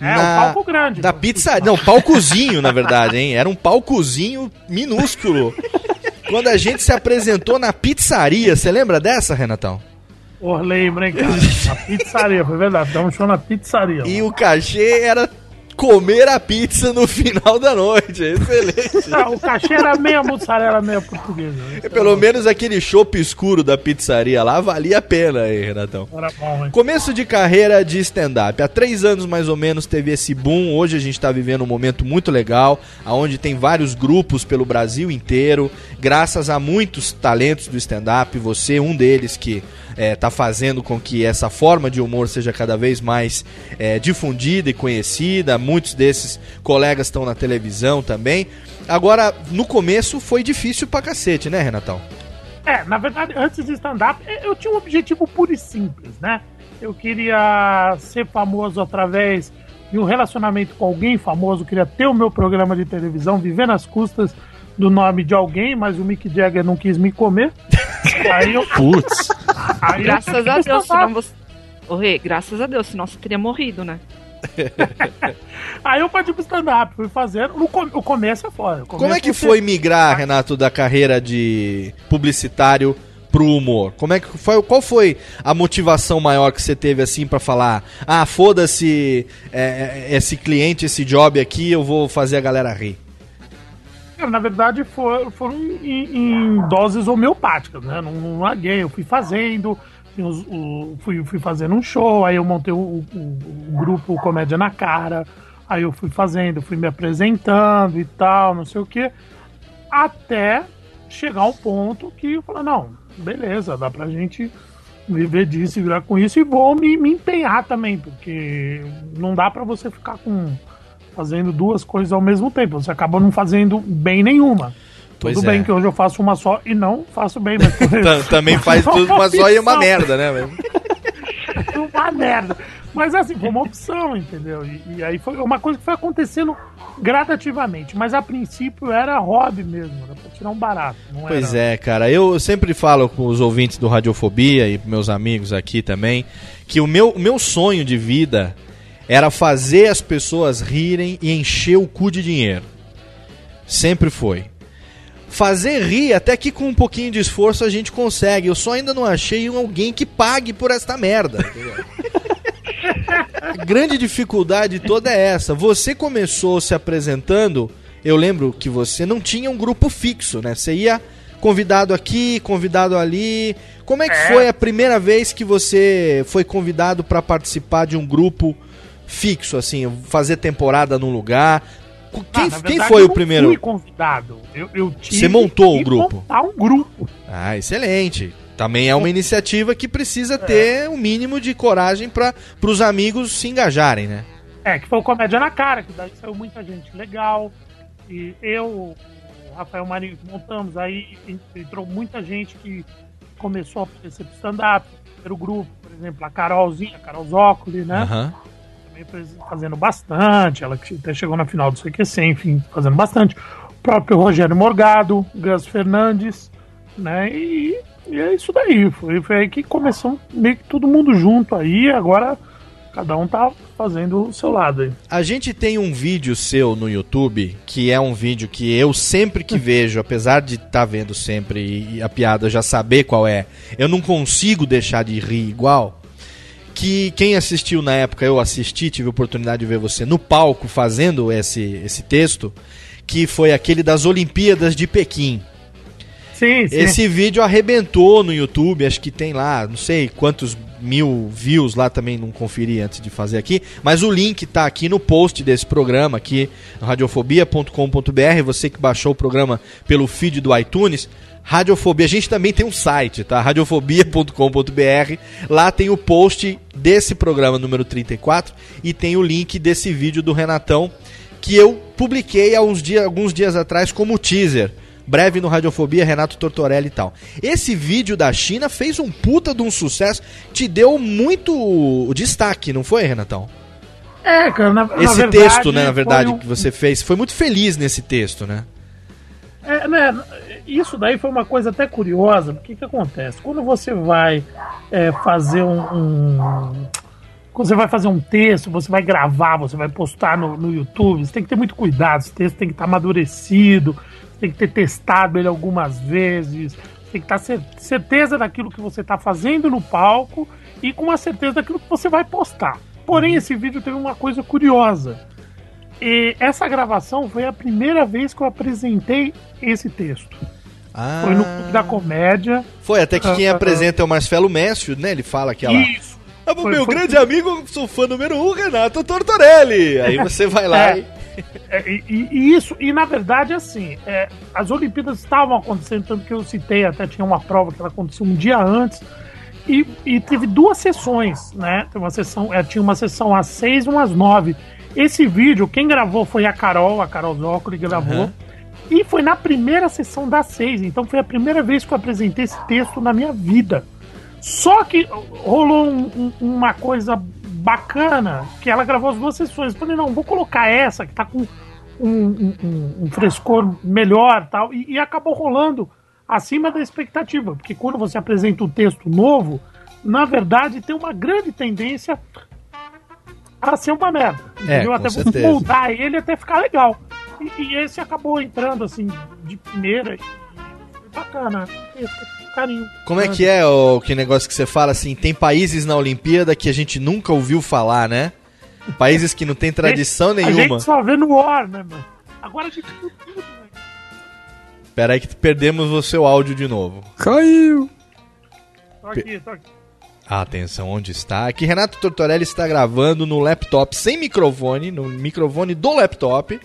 Speaker 6: É, um palco grande.
Speaker 1: Da pizza. Não, palcozinho, na verdade, hein? Era um palcozinho minúsculo. [LAUGHS] Quando a gente se apresentou na pizzaria, você lembra dessa, Renatão?
Speaker 6: Pô, lembra, hein, cara? Na pizzaria, foi verdade. Dá um show na pizzaria.
Speaker 1: E o cachê era comer a pizza no final da noite. [LAUGHS] Excelente.
Speaker 6: Não, o cachê era meia mussarela, meia portuguesa.
Speaker 1: E Pelo menos aquele chopp escuro da pizzaria lá valia a pena aí, Renatão.
Speaker 6: Era bom, hein?
Speaker 1: Começo de carreira de stand-up. Há três anos mais ou menos teve esse boom. Hoje a gente está vivendo um momento muito legal, onde tem vários grupos pelo Brasil inteiro, graças a muitos talentos do stand-up. Você, um deles que está fazendo com que essa forma de humor seja cada vez mais é, difundida e conhecida. Muitos desses colegas estão na televisão também. Agora, no começo foi difícil pra cacete, né, Renatão?
Speaker 6: É, na verdade, antes de stand-up, eu tinha um objetivo puro e simples, né? Eu queria ser famoso através de um relacionamento com alguém famoso, queria ter o meu programa de televisão, viver nas custas do nome de alguém, mas o Mick Jagger não quis me comer. [LAUGHS] Aí eu.
Speaker 2: Putz.
Speaker 6: Aí eu
Speaker 4: Graças
Speaker 6: tive
Speaker 4: a Deus, senão você. Ô, Rê, graças a Deus, senão você teria morrido, né? [LAUGHS]
Speaker 6: Aí eu parti pro stand-up, fui fazendo. Com- o começo é foda. o
Speaker 1: Como
Speaker 6: começo
Speaker 1: é que foi migrar, Renato, da carreira de publicitário pro humor? Como é que foi? Qual foi a motivação maior que você teve assim pra falar? Ah, foda-se é, é, esse cliente, esse job aqui, eu vou fazer a galera rir.
Speaker 6: Cara, na verdade, for- foram em, em doses homeopáticas, né? Não, não larguei, eu fui fazendo, fui, fui fazendo um show, aí eu montei o, o- o grupo Comédia na Cara, aí eu fui fazendo, fui me apresentando e tal, não sei o quê, até chegar um ponto que eu falei, não, beleza, dá pra gente viver disso e virar com isso e vou me, me empenhar também, porque não dá pra você ficar com fazendo duas coisas ao mesmo tempo. Você acaba não fazendo bem nenhuma.
Speaker 1: Pois
Speaker 6: tudo
Speaker 1: é.
Speaker 6: bem que hoje eu faço uma só e não faço bem, mas [LAUGHS]
Speaker 1: Ta- Também faz tudo uma só e é uma merda, né? [LAUGHS]
Speaker 6: uma merda. Mas assim, foi uma opção, entendeu? E, e aí foi uma coisa que foi acontecendo gradativamente. Mas a princípio era hobby mesmo, era pra tirar um barato. Não
Speaker 1: Pois
Speaker 6: era...
Speaker 1: é, cara. Eu sempre falo com os ouvintes do Radiofobia e meus amigos aqui também que o meu, o meu sonho de vida era fazer as pessoas rirem e encher o cu de dinheiro. Sempre foi. Fazer rir, até que com um pouquinho de esforço a gente consegue. Eu só ainda não achei alguém que pague por esta merda. A [LAUGHS] grande dificuldade toda é essa. Você começou se apresentando. Eu lembro que você não tinha um grupo fixo, né? Você ia convidado aqui, convidado ali. Como é que
Speaker 6: É.
Speaker 1: foi a primeira vez que você foi convidado para participar de um grupo fixo, assim, fazer temporada num lugar? Quem,
Speaker 6: Ah, na
Speaker 1: quem
Speaker 6: verdade,
Speaker 1: foi
Speaker 6: eu
Speaker 1: o primeiro?
Speaker 6: fui convidado. Eu, eu tive
Speaker 1: Você montou o grupo?
Speaker 6: montar um grupo.
Speaker 1: Ah, excelente. Também é uma iniciativa que precisa ter um mínimo de coragem para os amigos se engajarem, né?
Speaker 6: É, que foi o Comédia na Cara, que daí saiu muita gente legal. E eu, o Rafael Marinho, montamos. Aí en- entrou muita gente que começou a aparecer pro stand-up. Era o grupo, por exemplo, a Carolzinha, a Carol Zócoli, né?
Speaker 1: Aham.
Speaker 6: Fazendo bastante. Ela até chegou na final do CQC, enfim, fazendo bastante. O próprio Rogério Morgado, Gus Fernandes, né? E, e é isso daí. Foi, foi aí que começou meio que todo mundo junto aí. Agora cada um tá fazendo o seu lado aí.
Speaker 1: A gente tem um vídeo seu no YouTube, que é um vídeo que eu sempre que vejo, apesar de estar vendo sempre e a piada já saber qual é, eu não consigo deixar de rir igual. Que quem assistiu na época, eu assisti, tive a oportunidade de ver você no palco fazendo esse, esse texto, que foi aquele das Olimpíadas de Pequim.
Speaker 6: Sim, sim.
Speaker 1: Esse vídeo arrebentou no YouTube, acho que tem lá, não sei quantos mil views lá também, não conferi antes de fazer aqui, mas o link tá aqui no post desse programa, aqui no radiofobia.com.br, você que baixou o programa pelo feed do iTunes, Radiofobia, a gente também tem um site, tá? radiofobia.com.br, lá tem o post desse programa número 34 e tem o link desse vídeo do Renatão que eu publiquei há uns dias, alguns dias atrás como teaser. Breve no Radiofobia, Renato Tortorelli e tal. Esse vídeo da China fez um puta de um sucesso, te deu muito destaque, não foi, Renatão?
Speaker 6: É, cara, na, na
Speaker 1: Esse
Speaker 6: verdade,
Speaker 1: texto, né, na verdade,
Speaker 6: um-
Speaker 1: que você fez. Foi muito feliz nesse texto, né?
Speaker 6: É, né, isso daí foi uma coisa até curiosa. porque O que, que acontece? Quando você vai é, fazer um, um- Quando você vai fazer um texto, você vai gravar, você vai postar no, no YouTube, você tem que ter muito cuidado. Esse texto tem que estar amadurecido, você tem que ter testado ele algumas vezes, tem que estar cer- certeza daquilo que você está fazendo no palco e com uma certeza daquilo que você vai postar. Porém, esse vídeo teve uma coisa curiosa. E essa gravação foi a primeira vez que eu apresentei esse texto.
Speaker 1: Ah.
Speaker 6: Foi no Clube da Comédia.
Speaker 1: Foi até que quem
Speaker 6: Ah, ah,
Speaker 1: apresenta é o Marcelo Mestre, né? Ele fala aquela.
Speaker 6: Isso.
Speaker 1: Ah,
Speaker 6: Foi-
Speaker 1: meu
Speaker 6: foi-
Speaker 1: grande amigo, sou fã número um, Renato Tortorelli. Aí você vai lá
Speaker 6: É.
Speaker 1: e.
Speaker 6: É, e, e- isso, e na verdade, assim, é, as Olimpíadas estavam acontecendo, tanto que eu citei, até tinha uma prova que ela aconteceu um dia antes, e, e teve duas sessões, né? Tem uma sessão, é, tinha uma sessão às seis e uma às nove. Esse vídeo, quem gravou foi a Carol, a Carol Zócoli gravou.
Speaker 1: Aham.
Speaker 6: E foi na primeira sessão das seis, então foi a primeira vez que eu apresentei esse texto na minha vida. Só que rolou um- um- uma coisa bacana, que ela gravou as duas sessões. Eu falei, não, vou colocar essa, que tá com um, um- frescor melhor tal, e, e acabou rolando acima da expectativa, porque quando você apresenta um texto novo, na verdade tem uma grande tendência a ser uma merda.
Speaker 1: É,
Speaker 6: entendeu? até você
Speaker 1: certeza.
Speaker 6: moldar ele até ficar legal. E, e esse acabou entrando assim de primeira e, bacana. Carinho.
Speaker 1: Como é que é o que negócio que você fala assim? Tem países na Olimpíada que a gente nunca ouviu falar, né? Países que não tem tradição
Speaker 6: A
Speaker 1: nenhuma.
Speaker 6: gente só vê no War, né, mano? Agora a gente viu tudo, né?
Speaker 1: Pera aí que perdemos o seu áudio de novo.
Speaker 2: Caiu.
Speaker 6: Tô aqui, tô aqui.
Speaker 1: Atenção, onde está? Aqui Renato Tortorelli está gravando no laptop sem microfone, no microfone do laptop.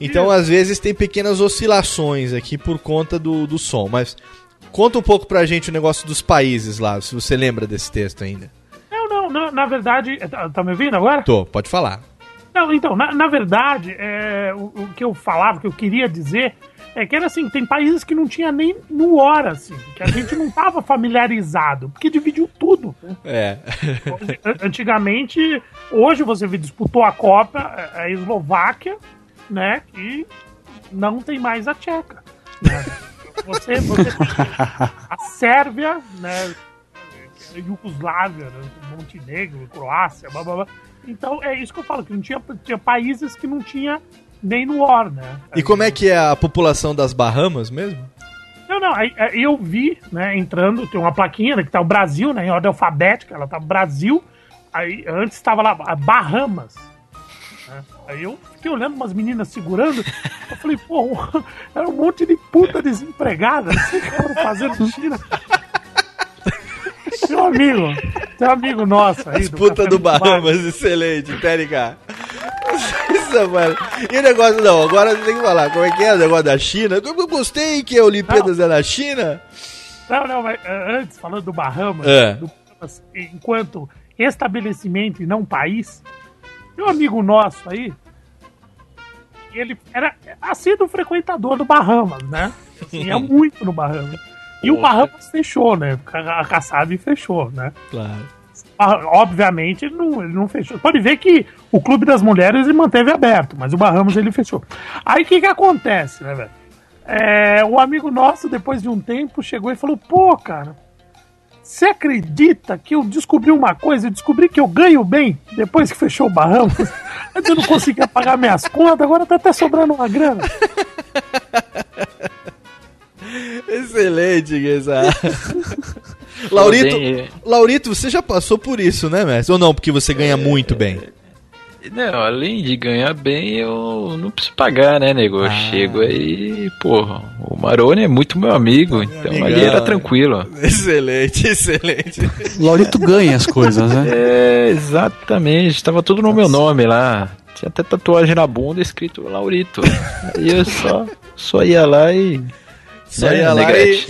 Speaker 1: Então, às vezes, tem pequenas oscilações aqui por conta do, do som. Mas conta um pouco pra gente o negócio dos países lá, se você lembra desse texto ainda.
Speaker 6: Não, não, na, na verdade. Tá, tá me ouvindo agora?
Speaker 1: Tô, pode falar.
Speaker 6: Não, então, na, na verdade, é, o, o que eu falava, o que eu queria dizer, é que era assim, tem países que não tinha nem no hora, assim, que a gente não tava [LAUGHS] familiarizado, porque dividiu tudo. né?
Speaker 1: É.
Speaker 6: An- Antigamente, hoje você disputou a Copa, a a Eslováquia, né, que não tem mais a Tcheca. né? Você, você tem a Sérvia, né, a Iugoslávia, né, Montenegro, Croácia, blá blá blá. Então é isso que eu falo, que não tinha, tinha países que não tinha nem no War, né?
Speaker 1: E como é que é a população das Bahamas mesmo?
Speaker 6: Não, não, aí, aí eu vi, né, entrando, tem uma plaquinha, né, que tá o Brasil, né, em ordem alfabética, ela tá Brasil, aí antes estava lá, Bahamas. Né? Aí eu fiquei olhando umas meninas segurando, eu falei, pô, [LAUGHS] era um monte de puta desempregada, assim, fazendo China. Seu amigo, seu amigo nosso aí.
Speaker 1: Puta
Speaker 6: Café
Speaker 1: do
Speaker 6: Bar.
Speaker 1: Bahamas, excelente, TNK. [LAUGHS] Isso, mano. E o negócio, não, agora você tem que falar, como é que é o negócio da China? Eu gostei que a Olimpíadas é na China.
Speaker 6: Não, não, mas eh, antes, falando do Bahamas,
Speaker 1: É.
Speaker 6: do Bahamas, enquanto estabelecimento e não país, tem um amigo nosso aí, ele era assíduo frequentador do Bahamas, né? Assim, ia muito no Bahamas. E o Bahamas fechou, né? A Kassab fechou, né?
Speaker 1: Claro.
Speaker 6: Ah, Obviamente, ele não, ele não fechou. Pode ver que o Clube das Mulheres ele manteve aberto, mas o Bahamas ele fechou. Aí o que que acontece, né, velho? É, o amigo nosso, depois de um tempo, chegou e falou: Pô, cara, você acredita que eu descobri uma coisa? Eu descobri que eu ganho bem depois que fechou o Bahamas. [LAUGHS] Antes eu não conseguia pagar minhas contas, agora tá até sobrando uma grana. [LAUGHS]
Speaker 1: Excelente, Guizá. Laurito, Laurito, você já passou por isso, né, mestre? Ou não, porque você ganha muito bem?
Speaker 3: Não, além de ganhar bem, eu não preciso pagar, né, nego? Eu
Speaker 1: Ah.
Speaker 3: chego aí, porra, o Maroni é muito meu amigo, então
Speaker 1: amigão,
Speaker 3: ali era tranquilo. [LAUGHS]
Speaker 1: Excelente, excelente.
Speaker 2: Laurito ganha as coisas, né?
Speaker 3: É, exatamente, tava tudo no meu nome lá. Tinha até tatuagem na bunda escrito Laurito. Aí eu só, só ia lá e.
Speaker 1: Só
Speaker 3: né,
Speaker 1: ia lá
Speaker 3: Negrete?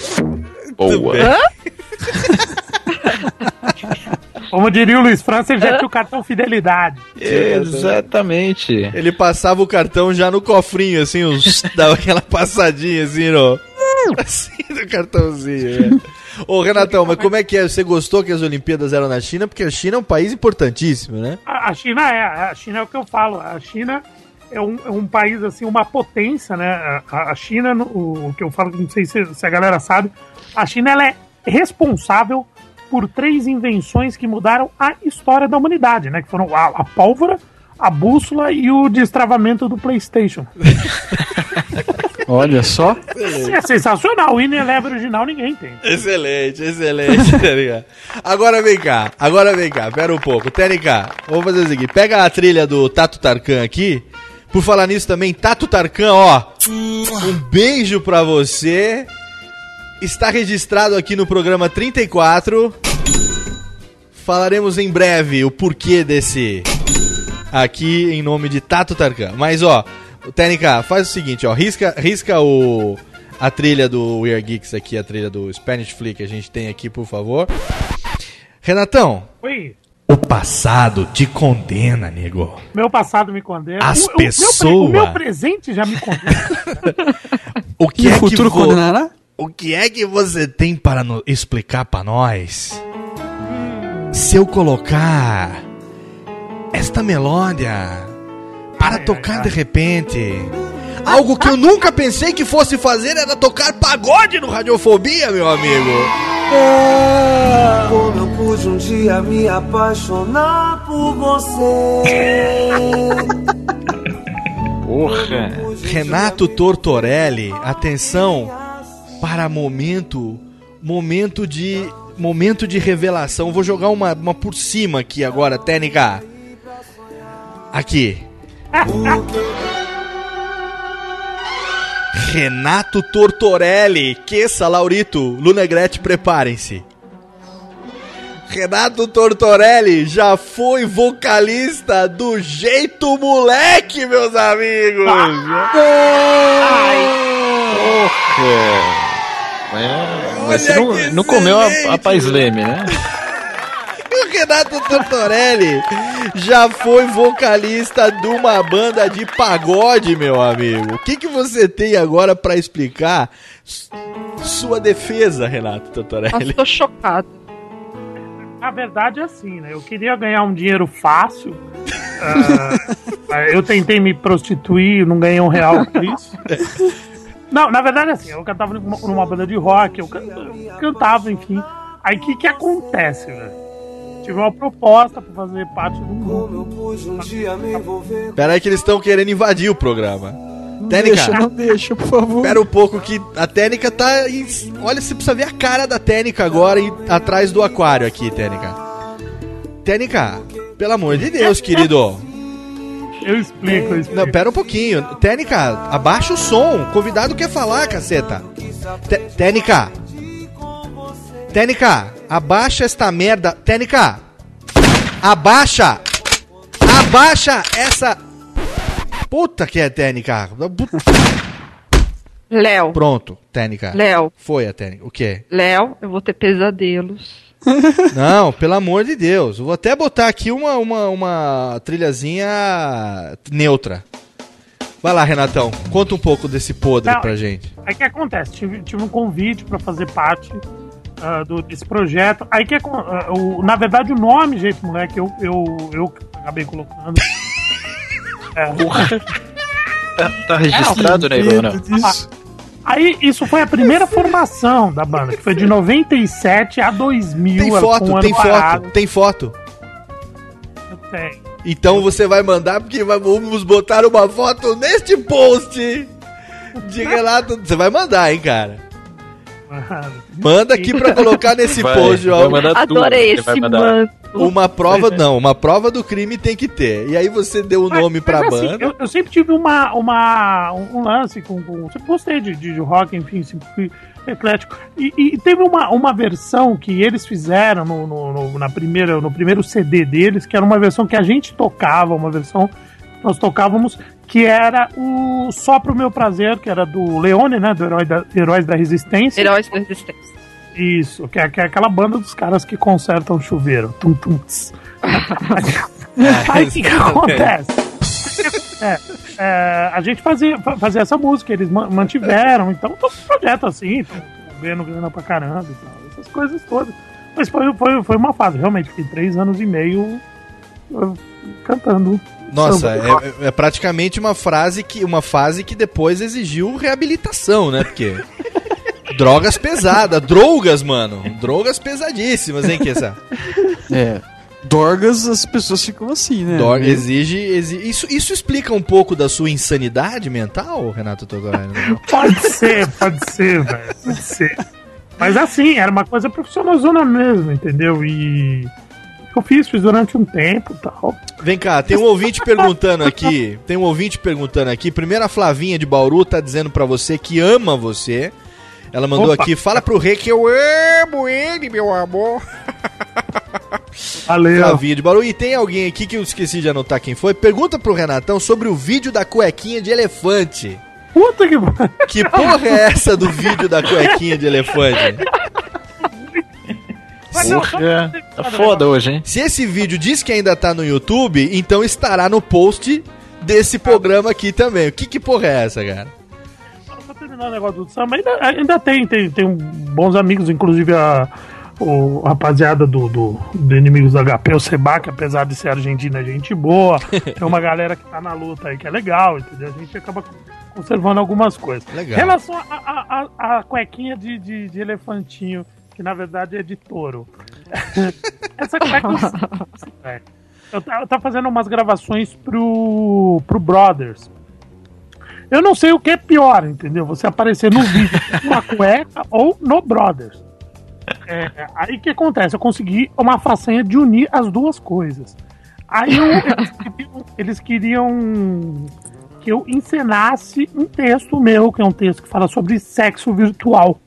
Speaker 3: Boa. [LAUGHS]
Speaker 6: Como diria o Luiz França, ele já tinha o cartão fidelidade.
Speaker 3: Exatamente.
Speaker 1: Ele passava o cartão já no cofrinho, assim, os, [LAUGHS] dava aquela passadinha, assim, no... Assim, no cartãozinho, né? Ô, Renatão, mas como é que é? Você gostou que as Olimpíadas eram na China? Porque a China é um país importantíssimo, né?
Speaker 6: A a China é, a China é o que eu falo. A China é um, é um país, assim, uma potência, né? A, a China, o, o que eu falo, não sei se, se a galera sabe, a China ela é responsável por três invenções que mudaram a história da humanidade, né? Que foram a, a pólvora, a bússola e o destravamento do PlayStation. [LAUGHS]
Speaker 2: Olha só.
Speaker 6: É sensacional. O Ineleve original ninguém tem.
Speaker 1: Excelente, excelente, [LAUGHS] TNK. Agora vem cá, agora vem cá, pera um pouco. TNK, vamos fazer o seguinte: pega a trilha do Tato Tarkan aqui. Por falar nisso também, Tato Tarkan, ó. Um beijo pra você. Está registrado aqui no programa 34. Falaremos em breve o porquê desse aqui em nome de Tato Tarkan. Mas ó, o TNK, faz o seguinte, ó, risca, risca o a trilha do We Are Geeks aqui, a trilha do Spanish Flick que a gente tem aqui, por favor. Renatão,
Speaker 6: Oi.
Speaker 5: O passado te condena, nego.
Speaker 6: Meu passado me condena.
Speaker 5: As pessoas-
Speaker 6: O meu presente já me condena. [LAUGHS]
Speaker 1: o que
Speaker 2: o
Speaker 1: é
Speaker 2: futuro
Speaker 1: que vo-
Speaker 2: condenará?
Speaker 1: O que é que você tem para no- explicar pra nós? Se eu colocar esta melódia Para tocar de repente. Algo que eu nunca pensei que fosse fazer era tocar pagode no Radiofobia, meu amigo.
Speaker 13: Como eu pude um dia me apaixonar por você.
Speaker 3: Porra.
Speaker 1: Renato Tortorelli, atenção para momento, momento de momento de revelação. Vou jogar uma, uma por cima aqui agora, técnica. Aqui. Renato Tortorelli, Queça, Laurito, Lunegrete, preparem-se. Renato Tortorelli já foi vocalista do Jeito Moleque, meus amigos.
Speaker 3: Porra. É, mas você não, não comeu a, a Paz Leme, né?
Speaker 1: O Renato Tortorelli já foi vocalista de uma banda de pagode, meu amigo. O que, que você tem agora pra explicar sua defesa, Renato Tortorelli?
Speaker 4: Tô chocado.
Speaker 6: A verdade é assim, né? Eu queria ganhar um dinheiro fácil. Ah, [LAUGHS] eu tentei me prostituir, não ganhei um real por isso. [LAUGHS] Não, na verdade é assim, eu cantava numa, numa banda de rock, eu, can- eu cantava, enfim. Aí o que que acontece, velho? Tive uma proposta pra fazer parte um grupo.
Speaker 1: Pera aí que eles estão querendo invadir o programa. Técnica.
Speaker 2: deixa, não deixa, por favor.
Speaker 1: Espera um pouco que a técnica tá. em- Olha, você precisa ver a cara da técnica agora em- atrás do aquário aqui, técnica. Técnica, pelo amor de Deus, querido.
Speaker 6: Eu explico, eu explico.
Speaker 1: Não, pera um pouquinho. Técnica, abaixa o som. O convidado quer falar, caceta. Técnica. Técnica, abaixa esta merda. Técnica. Abaixa. Abaixa essa. Puta que é técnica.
Speaker 4: Léo,
Speaker 1: Pronto, técnica.
Speaker 4: Léo,
Speaker 1: Foi a técnica. O quê?
Speaker 4: Léo, eu vou ter pesadelos. [LAUGHS]
Speaker 1: Não, pelo amor de Deus. Vou até botar aqui uma, uma, uma trilhazinha neutra. Vai lá, Renatão. Conta um pouco desse podre
Speaker 6: Não,
Speaker 1: pra gente.
Speaker 6: Aí o que acontece? Tive, tive um convite pra fazer parte ah, do, desse projeto. Aí que ah, o, na verdade o nome, jeito moleque, eu, eu, eu acabei colocando. [LAUGHS] É. [LAUGHS]
Speaker 3: Tá, tá registrado, né, Ivana?
Speaker 6: Aí isso foi a primeira formação da banda, que foi de 97 a 2000.
Speaker 1: Tem foto,
Speaker 6: um
Speaker 1: tem foto,
Speaker 6: parada.
Speaker 1: tem foto.
Speaker 6: Tem.
Speaker 1: Então você vai mandar, porque vai- vamos botar uma foto neste post de relato. Você vai mandar, hein, cara? Manda aqui pra colocar nesse
Speaker 3: Vai,
Speaker 1: post,
Speaker 3: vai
Speaker 1: ó.
Speaker 3: Adorei esse mandar.
Speaker 1: Uma prova, não, uma prova do crime tem que ter. E aí você deu o nome pra
Speaker 6: Mas, assim,
Speaker 1: banda.
Speaker 6: eu, eu sempre tive uma, uma, um lance com. com sempre gostei de, de, de rock, enfim, sempre fui eclético. E, e teve uma, uma versão que eles fizeram no, no, no- na primeira, no primeiro CD deles, que era uma versão que a gente tocava, uma versão que nós tocávamos, que era o Só Pro Meu Prazer, que era do Leone, né? Do Herói da, Heróis da Resistência.
Speaker 4: Heróis da Resistência.
Speaker 6: Isso, que é, que é aquela banda dos caras que consertam chuveiro. Tum, tum, tss. Aí o que, que [LAUGHS] acontece? É, é, a gente fazia, fa- fazia essa música, eles ma- mantiveram, então todo um projeto assim, tão- tão ganhando grana pra caramba e tal, essas coisas todas. Mas foi, foi, foi uma fase, realmente, fiquei três anos e meio cantando.
Speaker 1: Nossa,
Speaker 6: samba.
Speaker 1: é, é praticamente uma frase que uma fase que depois exigiu reabilitação, né? Porque drogas pesadas, drogas, mano, drogas pesadíssimas, hein, Kessa?
Speaker 2: É. Dorgas, as pessoas ficam assim, né?
Speaker 1: Dor-
Speaker 2: Meio-
Speaker 1: exige, exi- isso, isso explica um pouco da sua insanidade mental, Renato Todorani?
Speaker 6: Pode ser, pode ser, velho. Pode ser. Mas assim, era uma coisa profissionalzona mesmo, entendeu? E eu fiz, fiz durante um tempo e tal.
Speaker 1: Vem cá, tem um ouvinte perguntando aqui. Tem um ouvinte perguntando aqui. Primeiro a Flavinha de Bauru tá dizendo pra você que ama você. Ela mandou
Speaker 6: Opa.
Speaker 1: aqui, fala pro Rei que eu amo ele, meu amor. [LAUGHS]
Speaker 6: Valeu.
Speaker 1: Flavinha de. E tem alguém aqui que eu esqueci de anotar quem foi. Pergunta pro Renatão sobre o vídeo da cuequinha de elefante.
Speaker 6: Puta que
Speaker 1: Que porra é essa do vídeo da cuequinha de elefante?
Speaker 3: Porra, tá foda hoje, hein?
Speaker 1: Se esse vídeo diz que ainda tá no YouTube, então estará no post desse programa aqui também. O que que porra é essa, cara?
Speaker 6: Terminar o negócio do samba, ainda, ainda tem, tem, tem bons amigos, inclusive a, o rapaziada do, do, do Inimigos do HP, o Seba, que apesar de ser argentino é gente boa. [LAUGHS] Tem uma galera que tá na luta aí que é legal, entendeu? A gente acaba conservando algumas coisas.
Speaker 1: Legal.
Speaker 6: Em relação à a, a, a cuequinha de, de, de elefantinho, que na verdade é de touro. [LAUGHS] Essa cueca. é. [LAUGHS] Eu tava, eu tava fazendo umas gravações pro, pro Brothers. Eu não sei o que é pior, entendeu? Você aparecer no vídeo [LAUGHS] com uma cueca ou no Brothers. É, aí o que acontece? Eu consegui uma façanha de unir as duas coisas. Aí eu- eles, [LAUGHS] queriam, eles queriam que eu encenasse um texto meu, que é um texto que fala sobre sexo virtual.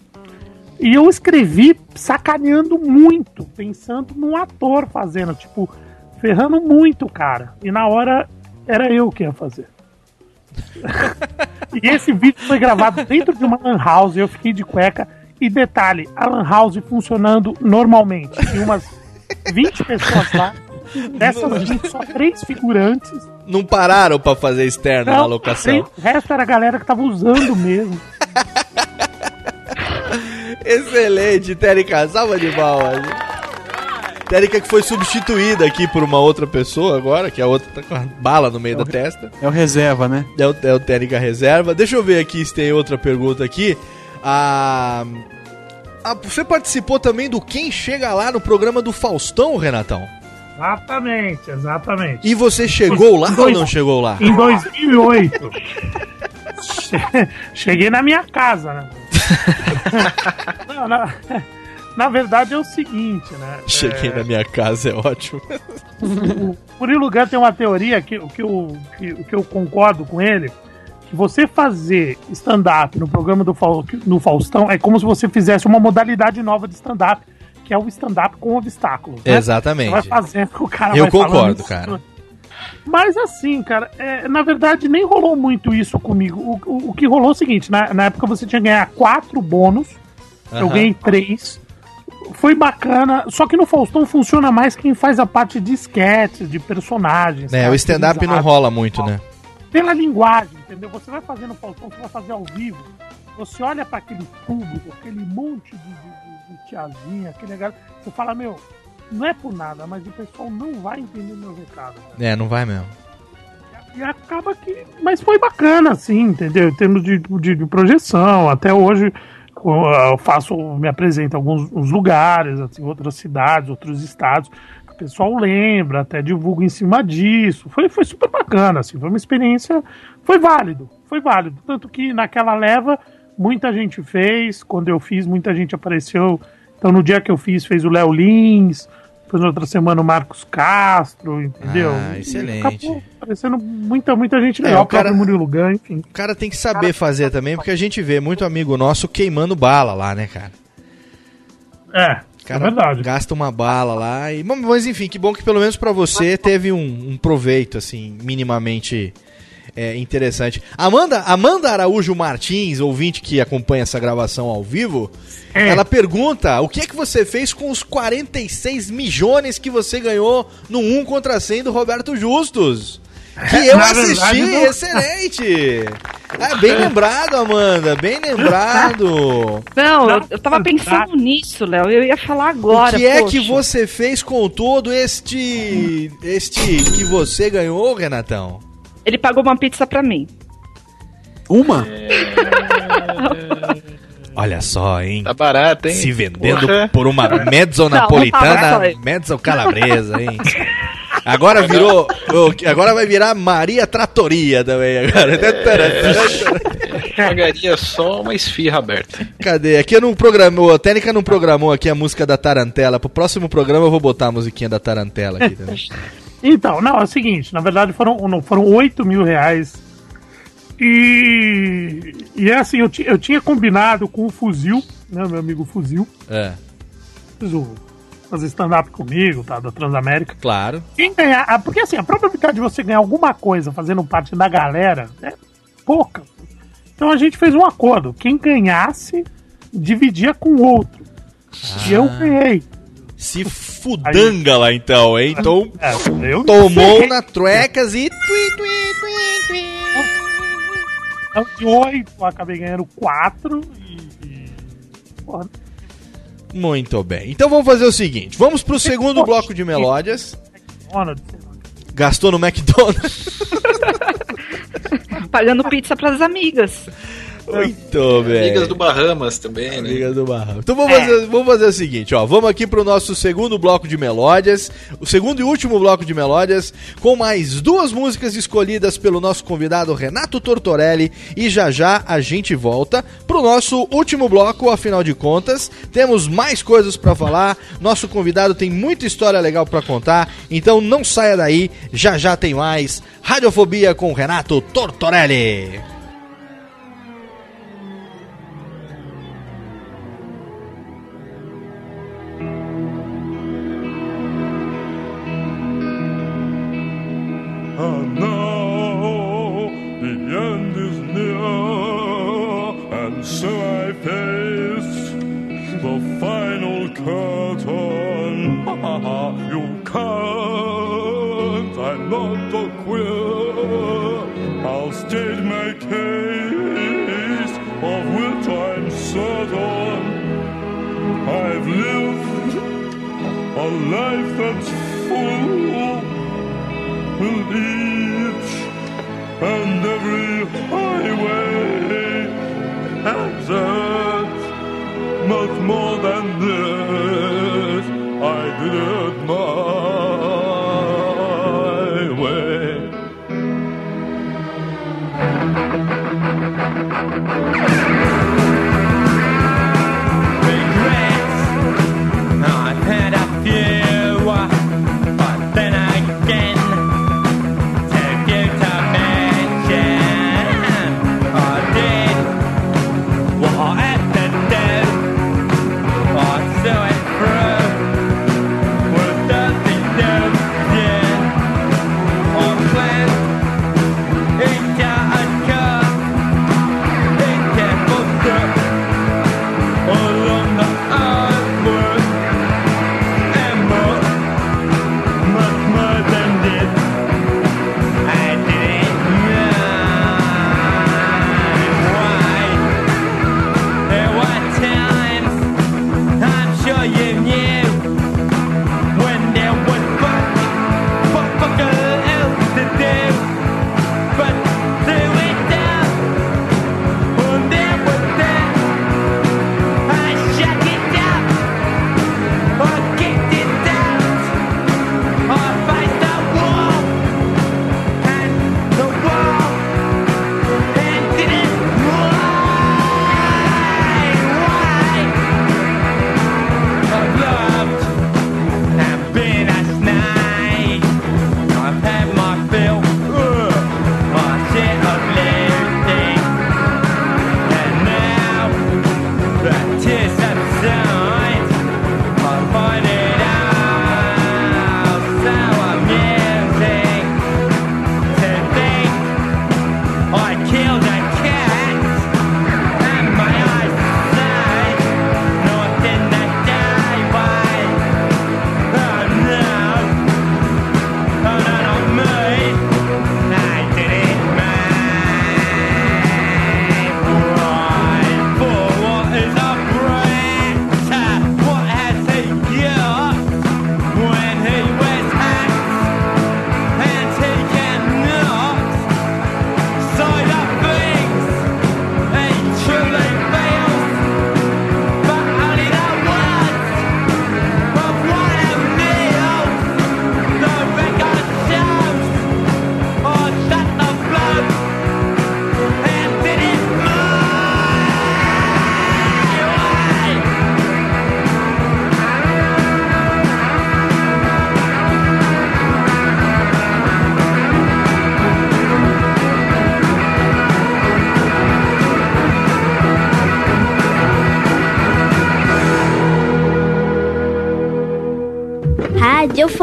Speaker 6: E eu escrevi sacaneando muito, pensando num ator fazendo, tipo, ferrando muito cara. E na hora era eu que ia fazer. [LAUGHS] e esse vídeo foi gravado dentro de uma lan house, eu fiquei de cueca. E detalhe, a lan house funcionando normalmente. Tem umas 20 pessoas lá. Dessas 20, só três figurantes.
Speaker 1: Não pararam pra fazer externa na
Speaker 6: Não,
Speaker 1: locação.
Speaker 6: O resto era a galera que tava usando mesmo. [LAUGHS]
Speaker 1: Excelente, Térica, salva de palmas. Térica que foi substituída aqui por uma outra pessoa agora, que a outra tá com a bala no meio da testa.
Speaker 2: É o reserva, né?
Speaker 1: É o, é o Térica reserva. Deixa eu ver aqui se tem outra pergunta aqui. Ah, ah, você participou também do Quem Chega Lá no programa do Faustão, Renatão?
Speaker 6: Exatamente, exatamente.
Speaker 1: E você chegou lá
Speaker 6: Em
Speaker 1: ou
Speaker 6: dois-
Speaker 1: não chegou lá?
Speaker 6: Em 2008. che- [LAUGHS] Cheguei na minha casa, né? [LAUGHS] Não, na, na verdade é o seguinte, né?
Speaker 1: Cheguei na minha casa, é ótimo.
Speaker 6: O [LAUGHS] Murilo Gun tem uma teoria que, que, eu, que, que eu concordo com ele, que você fazer stand-up no programa do no Faustão é como se você fizesse uma modalidade nova de stand-up, que é o stand-up com obstáculos. né?
Speaker 1: Exatamente.
Speaker 6: Você vai fazendo, o cara
Speaker 1: Eu concordo, cara.
Speaker 6: Mas assim, cara, é, na verdade nem rolou muito isso comigo. O, o, o que rolou é o seguinte: na, na época você tinha que ganhar quatro bônus, eu ganhei três. Foi bacana, só que no Faustão funciona mais quem faz a parte de sketches, de personagens.
Speaker 1: É, o stand-up não rola muito, né?
Speaker 6: Pela linguagem, entendeu? Você vai fazer no Faustão, você vai fazer ao vivo, você olha pra aquele público, aquele monte de, de, de- tiazinha, aquele negócio, você fala, meu, não é por nada, mas o pessoal não vai entender meu recado.
Speaker 1: É, não vai mesmo.
Speaker 6: E acaba que. Mas foi bacana, assim, entendeu? Em termos de, de, de projeção. Até hoje eu faço, me apresento em alguns uns lugares, assim, outras cidades, outros estados. O pessoal lembra, até divulga em cima disso. Foi, foi super bacana, assim, foi uma experiência. Foi válido, foi válido. Tanto que naquela leva, muita gente fez. Quando eu fiz, muita gente apareceu. Então, no dia que eu fiz, fez o Léo Lins. Depois, na outra semana, o Marcos Castro, entendeu?
Speaker 1: Ah, excelente.
Speaker 6: acabou aparecendo muita, muita gente
Speaker 1: É,
Speaker 6: legal.
Speaker 1: o
Speaker 6: o
Speaker 1: cara-
Speaker 6: Murilo Gun, enfim.
Speaker 1: O cara tem que saber fazer também, porque a gente vê muito amigo nosso queimando bala lá, né, cara?
Speaker 6: É,
Speaker 1: cara
Speaker 6: é verdade.
Speaker 1: Gasta uma bala lá e. Mas, enfim, que bom que pelo menos pra você teve um, um proveito, assim, minimamente é, interessante. Amanda, Amanda Araújo Martins, ouvinte que acompanha essa gravação ao vivo,
Speaker 6: É.
Speaker 1: ela pergunta: o que é que você fez com os 46 milhões que você ganhou no 1 contra 100 do Roberto Justus? Que [LAUGHS] eu
Speaker 6: Na
Speaker 1: assisti,
Speaker 6: verdade,
Speaker 1: excelente! É, bem lembrado, Amanda, bem lembrado.
Speaker 4: Não, eu, eu tava pensando nisso, Léo. Eu ia falar agora.
Speaker 1: o que é
Speaker 4: poxa.
Speaker 1: que você fez com todo este. este que você ganhou, Renatão?
Speaker 4: Ele pagou uma pizza pra mim.
Speaker 2: Uma?
Speaker 1: Olha só, hein?
Speaker 3: Tá barato, hein?
Speaker 1: Se vendendo
Speaker 3: Porra.
Speaker 1: por uma mezzo
Speaker 4: Não, não
Speaker 1: napolitana, mezzo calabresa, hein? Agora virou. Agora vai virar Maria Tratoria também. Agora.
Speaker 3: Pagaria só uma esfirra aberta.
Speaker 1: Cadê? Aqui eu não programou, a técnica não programou aqui a música da Tarantela. Pro próximo programa eu vou botar a musiquinha da Tarantela aqui também. [LAUGHS]
Speaker 6: Então, não, é o seguinte, na verdade foram, não, foram 8 mil reais. E, e é assim, eu, eu tinha combinado com o Fuzil, né, meu amigo Fuzil,
Speaker 1: É,
Speaker 6: fez o- fazer stand-up comigo, tá, da Transamérica.
Speaker 1: claro.
Speaker 6: Quem ganhar, ah, porque assim, a probabilidade de você ganhar alguma coisa fazendo parte da galera é pouca. Então a gente fez um acordo, quem ganhasse, dividia com o outro. E eu ganhei.
Speaker 1: Se fudanga lá então, hein? Então
Speaker 6: É, eu
Speaker 1: tomou na truecas e. Tui, tui, tui, tui.
Speaker 6: Então, de oito, eu acabei ganhando quatro e. e- Porra,
Speaker 1: Muito bem. Então vamos fazer o seguinte: vamos pro segundo bloco de melódias. Gastou no McDonald's. [LAUGHS]
Speaker 4: Pagando pizza pras amigas.
Speaker 1: Muito bem.
Speaker 12: Amigas do Bahamas também, né?
Speaker 1: Amigas do Bahamas. Então vamos,
Speaker 4: É.
Speaker 1: fazer, vamos fazer o seguinte, ó. Vamos aqui pro nosso segundo bloco de melódias. O segundo e último bloco de melódias. Com mais duas músicas escolhidas pelo nosso convidado Renato Tortorelli. E já já a gente volta pro nosso último bloco, afinal de contas. Temos mais coisas pra falar. Nosso convidado tem muita história legal pra contar. Então não saia daí. Já já tem mais. Radiofobia com Renato Tortorelli.
Speaker 14: Can't, I'm not a queer. I'll state my case, of which I'm certain. I've lived a life that's full with each and every highway exit. Much more than this, I did it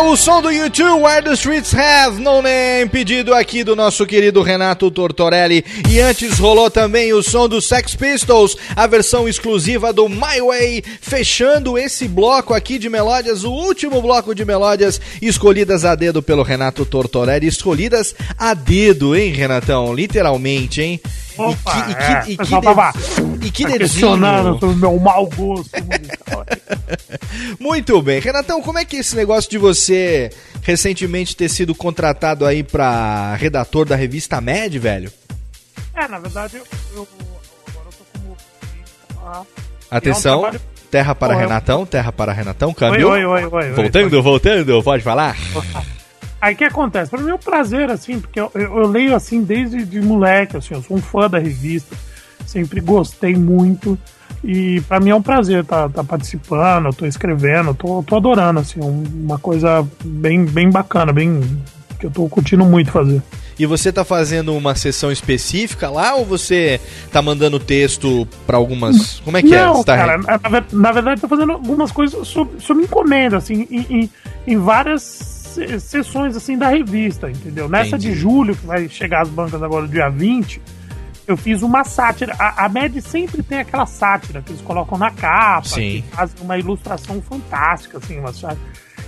Speaker 1: O som do YouTube, Where the Streets Have No Name, pedido aqui do nosso querido Renato Tortorelli. E antes rolou também o som do Sex Pistols, a versão exclusiva do My Way, fechando esse bloco aqui de melódias, o último bloco de melódias escolhidas a dedo pelo Renato Tortorelli. Escolhidas a dedo, hein, Renatão? Literalmente, hein?
Speaker 6: Opa,
Speaker 1: e que,
Speaker 6: é,
Speaker 1: e que,
Speaker 6: tava
Speaker 1: e que
Speaker 6: tá
Speaker 1: dedinho.
Speaker 6: questionando sobre o meu mau gosto.
Speaker 1: Muito bem. Renatão, como é que é esse negócio de você recentemente ter sido contratado aí pra redator da revista Med, velho?
Speaker 6: é, na verdade, eu, eu agora eu tô como. Ah,
Speaker 1: Atenção,
Speaker 6: É um trabalho-
Speaker 1: terra para
Speaker 6: um-
Speaker 1: Renatão, terra para Renatão, câmbio.
Speaker 6: Oi, oi, oi, oi, oi.
Speaker 1: Voltando, voltando, pode falar?
Speaker 6: Aí o que acontece? Pra mim é um prazer, assim, porque eu, eu- eu leio assim desde de moleque, assim, eu sou um fã da revista, sempre gostei muito. E pra mim é um prazer estar participando, eu tô escrevendo, eu tô, tô adorando, assim, um- uma coisa bem, bem bacana, bem. que eu tô curtindo muito fazer.
Speaker 1: E você tá fazendo uma sessão específica lá ou você tá mandando texto pra algumas. Como é que é?
Speaker 6: Não,
Speaker 1: Você tá-
Speaker 6: cara, na, na verdade, tô fazendo algumas coisas sob, sob encomenda, assim, em, em, em várias se- sessões, assim, da revista, entendeu? Nessa
Speaker 1: Entendi.
Speaker 6: de julho, que vai chegar às bancas agora, dia 20, eu fiz uma sátira. A, a MED sempre tem aquela sátira que eles colocam na capa,
Speaker 1: Sim.
Speaker 6: que fazem uma ilustração fantástica, assim, uma sátira.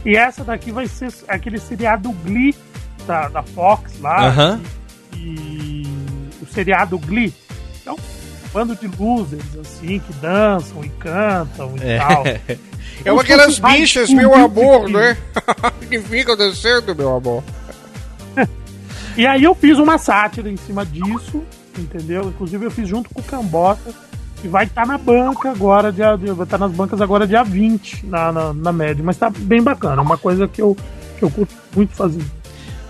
Speaker 6: E essa daqui vai ser aquele seriado Glee da, da Fox lá.
Speaker 1: Aham.
Speaker 6: E o seriado Glee. Então, um bando de losers, assim, que dançam e cantam e
Speaker 1: É.
Speaker 6: tal. [LAUGHS]
Speaker 15: É uma aquelas bichas,
Speaker 6: School
Speaker 15: meu amor, né? [LAUGHS] que ficam dançando, meu amor. [LAUGHS]
Speaker 6: E aí eu fiz uma sátira em cima disso, entendeu? Inclusive eu fiz junto com o Cambota, que vai estar na banca agora, dia, vai estar nas bancas agora dia 20, na, na, na média. Mas tá bem bacana, uma coisa que eu, que eu curto muito fazer.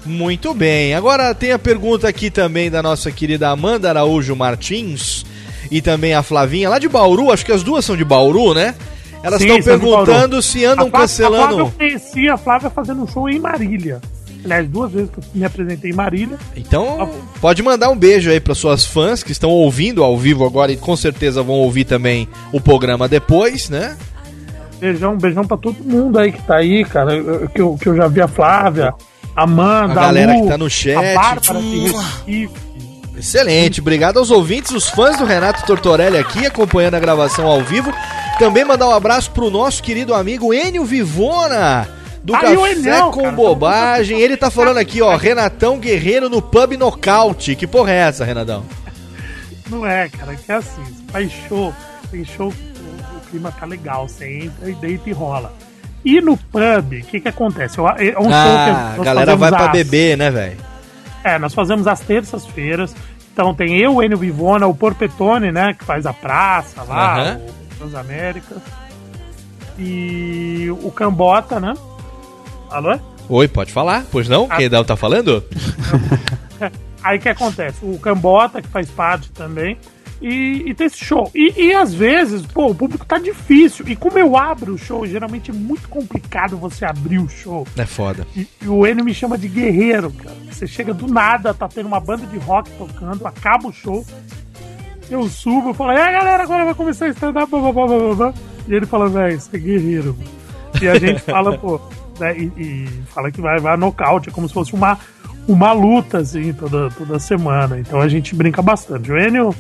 Speaker 1: Muito bem. Agora tem a pergunta aqui também da nossa querida Amanda Araújo Martins e também a Flavinha, lá de Bauru, acho que as duas são de Bauru, né? Elas
Speaker 6: Sim,
Speaker 1: estão perguntando se andam
Speaker 6: A Flá- A Flávia,
Speaker 1: cancelando.
Speaker 6: eu conheci a Flávia fazendo um show em Marília. Aliás, duas vezes que eu me apresentei em Marília.
Speaker 1: Então, pode mandar um beijo aí para suas fãs que estão ouvindo ao vivo agora e com certeza vão ouvir também o programa depois, né?
Speaker 6: Beijão, beijão pra todo mundo aí que tá aí, cara. eu- Que eu, que eu já vi a Flávia, a Amanda,
Speaker 1: A galera
Speaker 6: Lu,
Speaker 1: que tá no chat.
Speaker 6: A Bárbara Recife.
Speaker 1: Excelente, obrigado aos ouvintes, os fãs do Renato Tortorelli aqui acompanhando a gravação ao vivo. Também mandar um abraço pro nosso querido amigo Enio Vivona, do
Speaker 6: Aí
Speaker 1: Café
Speaker 6: Enel,
Speaker 1: com
Speaker 6: cara,
Speaker 1: Bobagem. Ele tá falando aqui, ó, Renatão Guerreiro no Pub Nocaute. Que porra é essa, Renatão?
Speaker 6: Não é, cara, que é assim, faz show, tem show o, o clima tá legal, você entra e deita e rola. E no pub, o que que acontece? Eu- É um
Speaker 1: ah,
Speaker 6: show que
Speaker 1: a galera vai pra
Speaker 6: às-
Speaker 1: beber, né, velho?
Speaker 6: É, nós fazemos às terças-feiras. Então tem eu, o Enio Vivona, o Porpetone, né, que faz a praça lá,
Speaker 1: Aham.
Speaker 6: o Transaméricas. E o Cambota, né? Alô?
Speaker 1: Oi, pode falar? Pois não?
Speaker 6: Ah.
Speaker 1: Quem dá tá falando? [LAUGHS]
Speaker 6: Aí que acontece? O Cambota, que faz parte também, e, e tem esse show. E, e às vezes, pô, o público tá difícil. E como eu abro o show, geralmente é muito complicado você abrir o show.
Speaker 1: É foda.
Speaker 6: E, e o Enio me chama de guerreiro, cara. Você chega do nada, tá tendo uma banda de rock tocando, acaba o show. Eu subo, eu falo, aí galera, agora vai começar a stand-up. blá, blá, blá, blá, blá." E ele fala, velho, você é guerreiro. mano." E a gente fala, pô, né, e, e fala que vai, vai nocaute, é como se fosse uma, uma luta, assim, toda, toda semana. Então a gente brinca bastante. O Enio,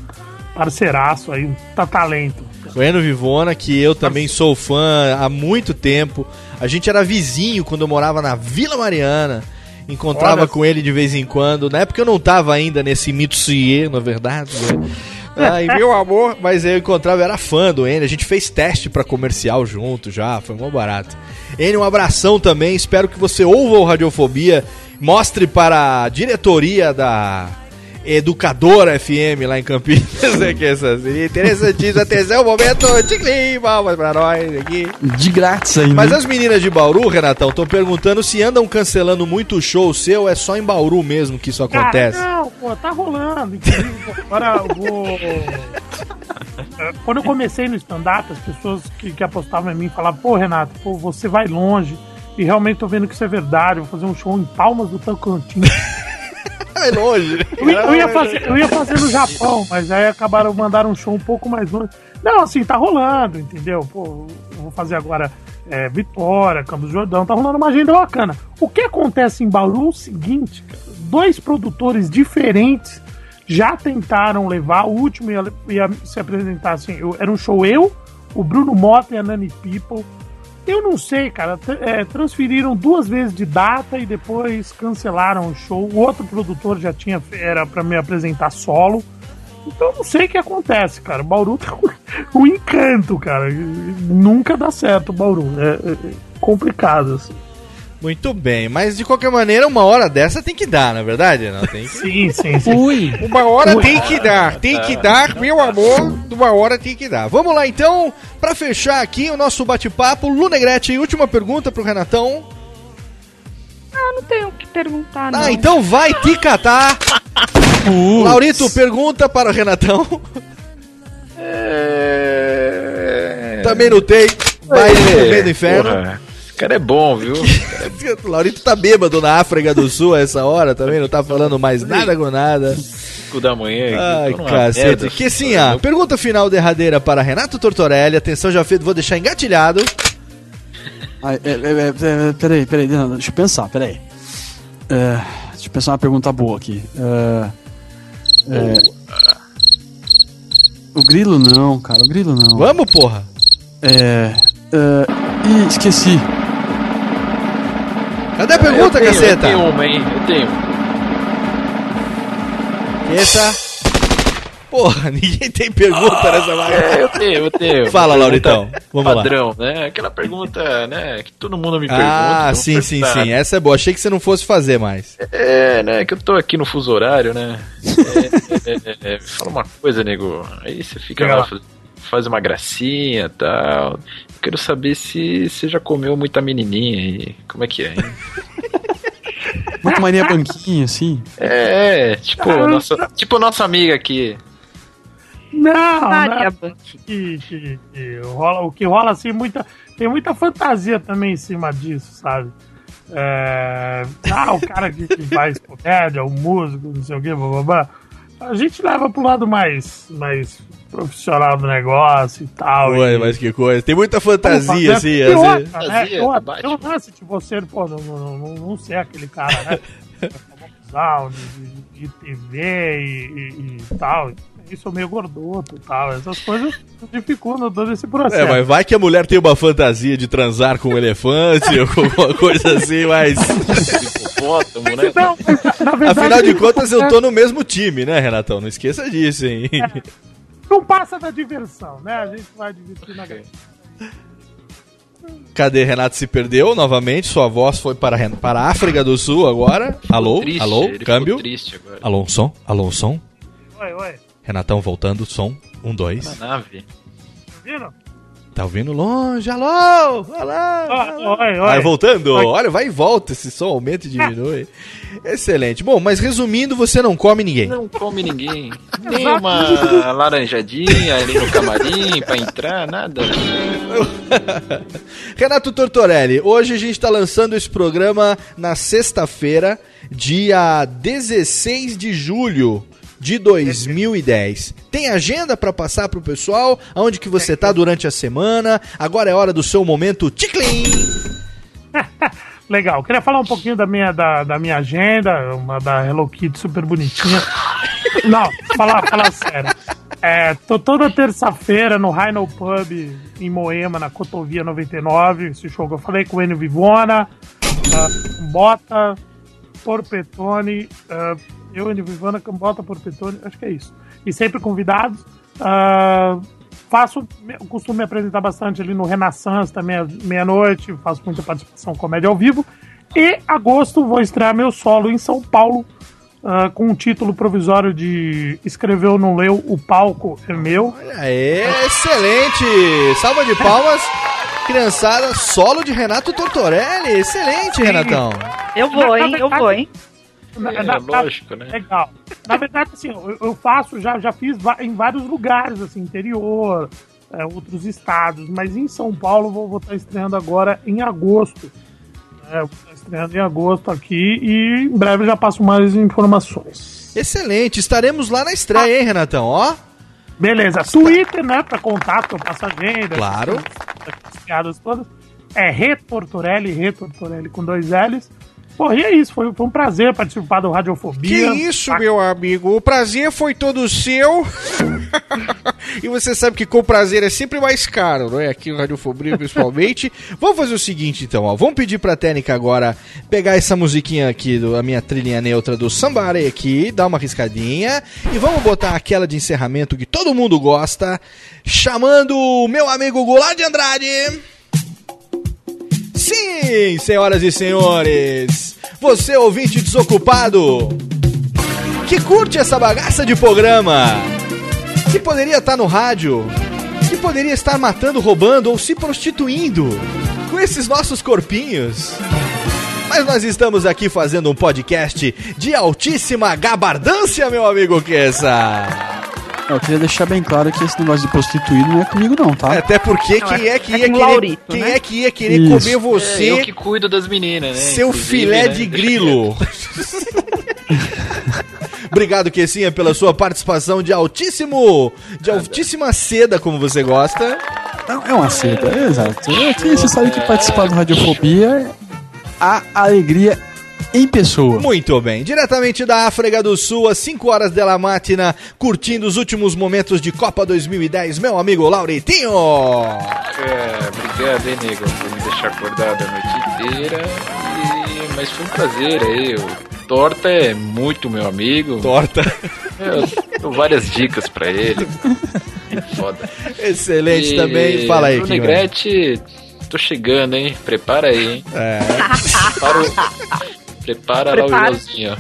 Speaker 6: parceiraço aí, tá talento.
Speaker 1: O Enio Vivona, que eu também sou fã há muito tempo. A gente era vizinho quando eu morava na Vila Mariana. Encontrava
Speaker 6: Olha.
Speaker 1: com ele de vez em quando. Na época eu não tava ainda nesse mito na verdade. Né? Ai, meu amor. Mas eu encontrava, era fã do Enio. A gente fez teste pra comercial junto já. Foi mó barato. Enio, um abração também. Espero que você ouva o Radiofobia. Mostre para a diretoria da Educadora FM lá em Campinas. [LAUGHS] É que essa seria interessantíssimo. Atenção, momento. Ticlim, palmas pra nós aqui.
Speaker 2: De grátis ainda.
Speaker 1: Mas as meninas de Bauru, Renatão, estão perguntando se andam cancelando muito o show seu. É só em Bauru mesmo que isso acontece.
Speaker 6: Cara, não, pô, tá rolando. Inclusive, agora eu vou. É, Quando eu comecei no stand-up, as pessoas que, que apostavam em mim falavam, pô, Renato, pô, você vai longe. E realmente tô vendo que isso é verdade. Vou fazer um show em Palmas do Tocantins.
Speaker 1: É longe.
Speaker 6: Eu, ia- eu ia fazer, eu ia fazer no Japão, mas aí acabaram mandando um show um pouco mais longe. Não, assim, tá rolando, entendeu? Pô, vou fazer agora é, Vitória, Campos do Jordão, tá rolando uma agenda bacana. O que acontece em Bauru é o seguinte, cara, dois produtores diferentes já tentaram levar, o último ia, ia se apresentar assim, eu- era um show eu, o Bruno Mota e a Nani People. Eu não sei, cara, é, transferiram duas vezes de data e depois cancelaram o show. O outro produtor já tinha, era pra me apresentar solo. Então eu não sei o que acontece, cara. O Bauru tá [LAUGHS] com um encanto, cara. Nunca dá certo o Bauru. É, é- é complicado, assim.
Speaker 1: Muito bem, mas de qualquer maneira, uma hora dessa tem que dar, na é verdade? Não tem que...
Speaker 6: Sim, sim, sim.
Speaker 1: Ui, uma hora tem que dar, tem que dar, meu amor, uma hora tem que dar. Vamos lá então, pra fechar aqui o nosso bate-papo, Lunegrete, última pergunta pro Renatão.
Speaker 4: Ah, não tenho o que perguntar, não.
Speaker 1: Ah, então vai te catar. Laurito, pergunta para o Renatão. Também não tem. Vai no meio do inferno.
Speaker 3: Porra, esse cara é bom, viu? [LAUGHS]
Speaker 1: O Laurito tá bêbado na África do Sul a essa hora também, não tá falando mais nada com nada.
Speaker 3: 5 da manhã.
Speaker 1: Ai, cacete.
Speaker 3: merda.
Speaker 1: Que sim, ah, pergunta final derradeira para Renato Tortorelli. Atenção, já feito, vou deixar engatilhado.
Speaker 2: Ai, é, é, é, é, peraí, peraí, deixa eu pensar, peraí. É, deixa eu pensar uma pergunta boa aqui. É, é, o grilo não, cara, o grilo não.
Speaker 1: Vamos, porra!
Speaker 2: É. é ih, esqueci.
Speaker 1: Cadê a pergunta,
Speaker 3: eu tenho,
Speaker 1: caceta?
Speaker 3: Eu tenho uma, hein? Eu tenho.
Speaker 1: Essa. Porra, [LAUGHS] ninguém tem pergunta nessa vaga.
Speaker 3: É, eu tenho, eu tenho. [LAUGHS]
Speaker 1: Fala, Lauritão. Vamos lá.
Speaker 3: padrão, né? Aquela pergunta, né? Que todo mundo me pergunta.
Speaker 1: Ah, sim, sim, sim. Essa é boa. Achei que você não fosse fazer mais.
Speaker 3: É, né? Que eu tô aqui no fuso horário, né? É, é, é, fala uma coisa, nego. Aí você fica lá,
Speaker 6: lá.
Speaker 3: faz uma gracinha e tal. Eu quero saber se você já comeu muita menininha aí. Como é que é, hein? [LAUGHS]
Speaker 2: Muito Maria Banquinha, assim.
Speaker 3: É, tipo, nossa, tipo nossa amiga aqui.
Speaker 6: Não,
Speaker 4: Maria
Speaker 6: não. Que, que- que rola, o que rola assim, muita, tem muita fantasia também em cima disso, sabe? É, ah, o cara que, que faz comédia, o músico, não sei o que, blá, blá, blá. A gente leva pro lado mais, mais profissional do negócio e tal.
Speaker 1: Ué,
Speaker 6: e-
Speaker 1: mas que coisa. Tem muita fantasia,
Speaker 6: Pô,
Speaker 1: assim.
Speaker 6: tem
Speaker 1: às
Speaker 6: outra,
Speaker 1: vezes.
Speaker 6: né?
Speaker 3: Fantasia
Speaker 6: outra, tem de você, pô, não, não, não, não, ser aquele cara, né? [LAUGHS] famosão, de, de, TV e, e, e tal. Isso meio gordoto e tal. Essas coisas dificultam todo esse processo.
Speaker 1: É, mas vai que a mulher tem uma fantasia de transar com um elefante ou [LAUGHS] com alguma coisa assim, mas.
Speaker 3: Hipopótamo, né? [LAUGHS]
Speaker 6: Não, na verdade,
Speaker 1: Afinal de contas, eu tô no mesmo time, né, Renatão? Não esqueça disso, hein?
Speaker 6: Não passa da diversão, né? A gente vai divertir na grande.
Speaker 1: Cadê Renato se perdeu novamente? Sua voz foi para, para a África do Sul agora. Alô?
Speaker 3: Triste,
Speaker 1: Alô? Câmbio?
Speaker 3: triste agora.
Speaker 1: Alô, som? Alô, som?
Speaker 6: Oi, oi.
Speaker 1: Renatão voltando, som. Um, dois.
Speaker 3: Na nave.
Speaker 6: Tá Viram?
Speaker 1: Tá ouvindo longe? Alô? Alô?
Speaker 6: Oi, oi.
Speaker 1: Vai voltando.
Speaker 6: Oi.
Speaker 1: Olha, vai e volta. Esse som aumenta e diminui. [LAUGHS] Excelente. Bom, mas resumindo, você não come ninguém.
Speaker 3: Não come ninguém. [LAUGHS] Nem uma laranjadinha ali no camarim pra entrar, nada. [LAUGHS]
Speaker 1: Renato Tortorelli, hoje a gente está lançando esse programa na sexta-feira, dia 16 de julho de 2010. Tem agenda para passar pro pessoal? Aonde que você tá durante a semana? Agora é hora do seu momento ticlin. [LAUGHS]
Speaker 6: Legal. Queria falar um pouquinho da minha, da, da minha agenda, uma da Hello Kitty super bonitinha. [LAUGHS] Não, falar, falar sério. É, tô toda terça-feira no Rhino Pub em Moema, na Cotovia 99. Esse que eu falei com o Enio Vivona, uh, Bota, Porpetone, uh, eu, Enio Vivona, Bota, Porpetone, acho que é isso. E sempre convidados. Uh, faço, eu costumo me apresentar bastante ali no Renaissance também, à meia-noite, faço muita participação comédia ao vivo. E agosto vou estrear meu solo em São Paulo, ah, com um título provisório de Escreveu, não leu, o palco é meu.
Speaker 1: Aê, excelente! Salva de palmas. Criançada, solo de Renato Tortorelli. Excelente, Renatão.
Speaker 4: Eu vou, hein? Eu vou, hein?
Speaker 6: Na-
Speaker 3: É,
Speaker 6: na- na-
Speaker 3: lógico, né?
Speaker 6: Legal. Na verdade, assim, eu, eu faço, já, já fiz em vários lugares, assim, interior, é, outros estados, mas em São Paulo vou, vou estar estreando agora em agosto. É, eu vou estar estreando em agosto aqui e em breve já passo mais informações.
Speaker 1: Excelente. Estaremos lá na estreia, hein, Renatão? Ó.
Speaker 6: Beleza, Twitter, né, pra contato, eu passo agenda.
Speaker 1: Claro.
Speaker 6: essas piadas todas. é Retortorelli, Retortorelli com dois L's. Pô, e é isso, foi, foi um prazer participar do
Speaker 1: Que
Speaker 6: Radiofobia.
Speaker 1: isso, meu amigo. O prazer foi todo seu. [LAUGHS] e você sabe que com prazer é sempre mais caro, não é? Aqui no Radiofobia, principalmente. [LAUGHS] Vamos fazer o seguinte, então, ó. Vamos pedir pra técnica agora pegar essa musiquinha aqui, do, a minha trilhinha neutra do Sambarei aqui, dar uma riscadinha. E vamos botar aquela de encerramento que todo mundo gosta, chamando o meu amigo Goulart de Andrade. Sim, senhoras e senhores, você ouvinte desocupado, que curte essa bagaça de programa, que poderia estar no rádio, que poderia estar matando, roubando ou se prostituindo com esses nossos corpinhos. Mas nós estamos aqui fazendo um podcast de altíssima gabardância, meu amigo Kessa.
Speaker 2: Eu queria deixar bem claro que esse negócio de prostituído não é comigo, não, tá?
Speaker 1: Até porque quem é que ia
Speaker 4: com
Speaker 1: querer,
Speaker 4: Laurito,
Speaker 1: quem
Speaker 4: né?
Speaker 1: é que ia querer
Speaker 2: Isso.
Speaker 1: comer você?
Speaker 3: É, eu que cuido das meninas, né?
Speaker 1: Seu filé
Speaker 3: né?
Speaker 1: de grilo. [LAUGHS] Obrigado, Kessinha, pela sua participação de altíssimo. de altíssima seda, como você gosta.
Speaker 2: Não, é uma seda, é exato. Você sabe que participar do Radiofobia é a alegria em pessoa.
Speaker 1: Muito bem. Diretamente da África do Sul, às 5 horas da matina, curtindo os últimos momentos de Copa 2010, meu amigo Lauritinho.
Speaker 3: É, obrigado, hein, nego, por me deixar acordado a noite inteira. E... Mas foi um prazer aí. O Torta é muito meu amigo.
Speaker 1: Torta.
Speaker 3: Eu dou várias dicas pra ele. Foda.
Speaker 1: Excelente
Speaker 3: E
Speaker 1: também. Fala aí, Kinho.
Speaker 3: Negrete, tô chegando, hein? Prepara aí, hein?
Speaker 1: É.
Speaker 3: Prepara, o... Prepara lá o
Speaker 4: Prepara.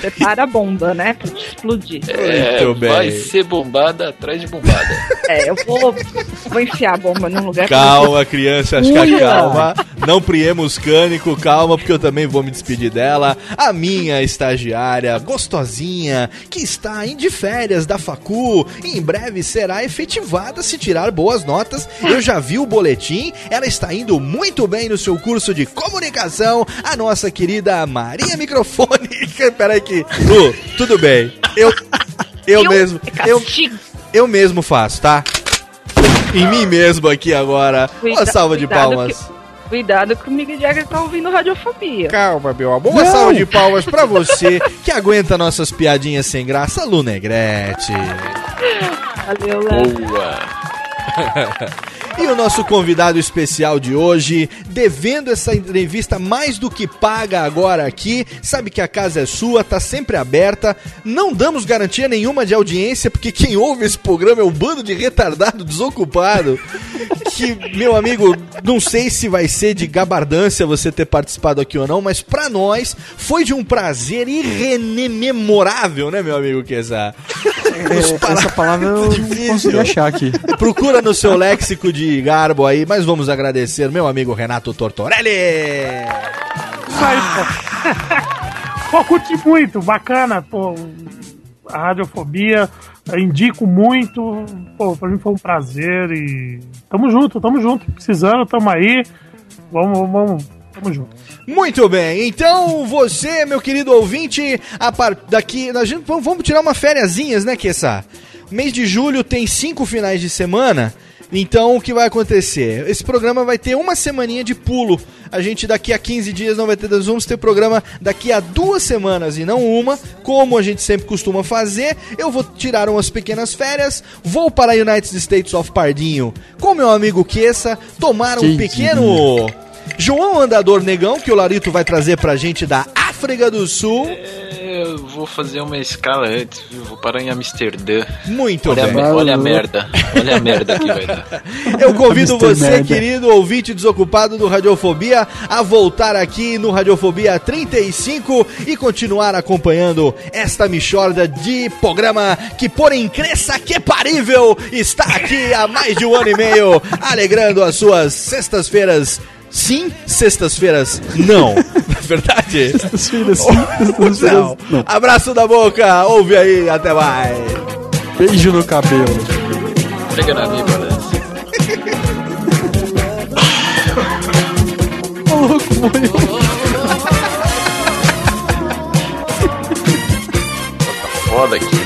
Speaker 4: Prepara a bomba, né? Pra te explodir.
Speaker 3: É, vai ser bombada atrás de bombada.
Speaker 4: É, eu vou, vou enfiar a bomba num lugar que
Speaker 1: Calma, crianças,
Speaker 4: Uia.
Speaker 1: calma. Não priemos cânico, calma, porque eu também vou me despedir dela. A minha estagiária, gostosinha, que está em de férias da Facu, e em breve será efetivada se tirar boas notas. Eu já vi o boletim, ela está indo muito bem no seu curso de comunicação. A nossa querida Maria Microfone. [LAUGHS] Peraí que. Lu, tudo bem. Eu. Eu
Speaker 4: Eu-
Speaker 1: mesmo.
Speaker 4: é
Speaker 1: Eu, eu mesmo faço, tá? Em mim mesmo aqui agora. Uma
Speaker 4: Cuida-
Speaker 1: salva de palmas.
Speaker 4: que- Cuidado que o Miguel Jagger tá ouvindo radiofobia.
Speaker 1: Calma, meu amor. Uma
Speaker 2: Não.
Speaker 1: salva de palmas pra você [LAUGHS] que aguenta nossas piadinhas sem graça, Lu Negrete.
Speaker 4: Valeu, Léo.
Speaker 3: Boa! [LAUGHS]
Speaker 1: E o nosso convidado especial de hoje, devendo essa entrevista mais do que paga agora aqui, sabe que a casa é sua, tá sempre aberta, não damos garantia nenhuma de audiência, porque quem ouve esse programa é um bando de retardado desocupado, que, meu amigo, não sei se vai ser de gabardância você ter participado aqui ou não, mas pra nós foi de um prazer irrememorável, né, meu amigo Quezar?
Speaker 2: É, essa palavra eu não
Speaker 1: Difícil.
Speaker 2: consegui achar aqui.
Speaker 1: Procura no seu léxico de garbo aí, mas vamos agradecer meu amigo Renato Tortorelli.
Speaker 6: Isso aí, pô. [LAUGHS] pô, curti muito, bacana, pô. A radiofobia, indico muito. Pô, pra mim foi um prazer e. Tamo junto, tamo junto. Precisando, tamo aí. Vamos, vamos, tamo junto.
Speaker 1: Muito bem, então você, meu querido ouvinte, a par... daqui. A gente, vamos, vamos tirar uma fériasinhas, né, Kessa? Mês de julho tem cinco finais de semana. Então o que vai acontecer? Esse programa vai ter uma semaninha de pulo. A gente daqui a 15 dias não vai ter, nós vamos ter programa daqui a duas semanas e não uma, como a gente sempre costuma fazer. Eu vou tirar umas pequenas férias, vou para a United States of Pardinho com meu amigo Kessa, tomar um pequeno João Andador Negão, que o Larito vai trazer pra gente da África do Sul.
Speaker 3: Eu vou fazer uma escala antes, viu? Vou parar em Amsterdã.
Speaker 1: Muito
Speaker 3: Olha, a,
Speaker 1: bem.
Speaker 3: me- olha a merda. Olha a merda que vai dar. [LAUGHS]
Speaker 1: Eu convido você,
Speaker 2: Merda.
Speaker 1: querido ouvinte desocupado do Radiofobia, a voltar aqui no Radiofobia 35 e continuar acompanhando esta michorda de programa que, porém, cresça que parível, está aqui há mais de um ano e meio, [LAUGHS] alegrando as suas sextas-feiras. Sim, sextas-feiras não. [LAUGHS] Na verdade?
Speaker 2: Sextas-feiras, sim. [LAUGHS] Sextas-feiras,
Speaker 1: Não.
Speaker 2: não.
Speaker 1: Abraço da boca, ouve aí, até mais.
Speaker 2: Beijo no cabelo.
Speaker 3: Pega na minha balança.
Speaker 2: Ô, louco, morreu.
Speaker 3: Foda aqui,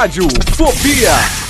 Speaker 1: Rádio Fobia.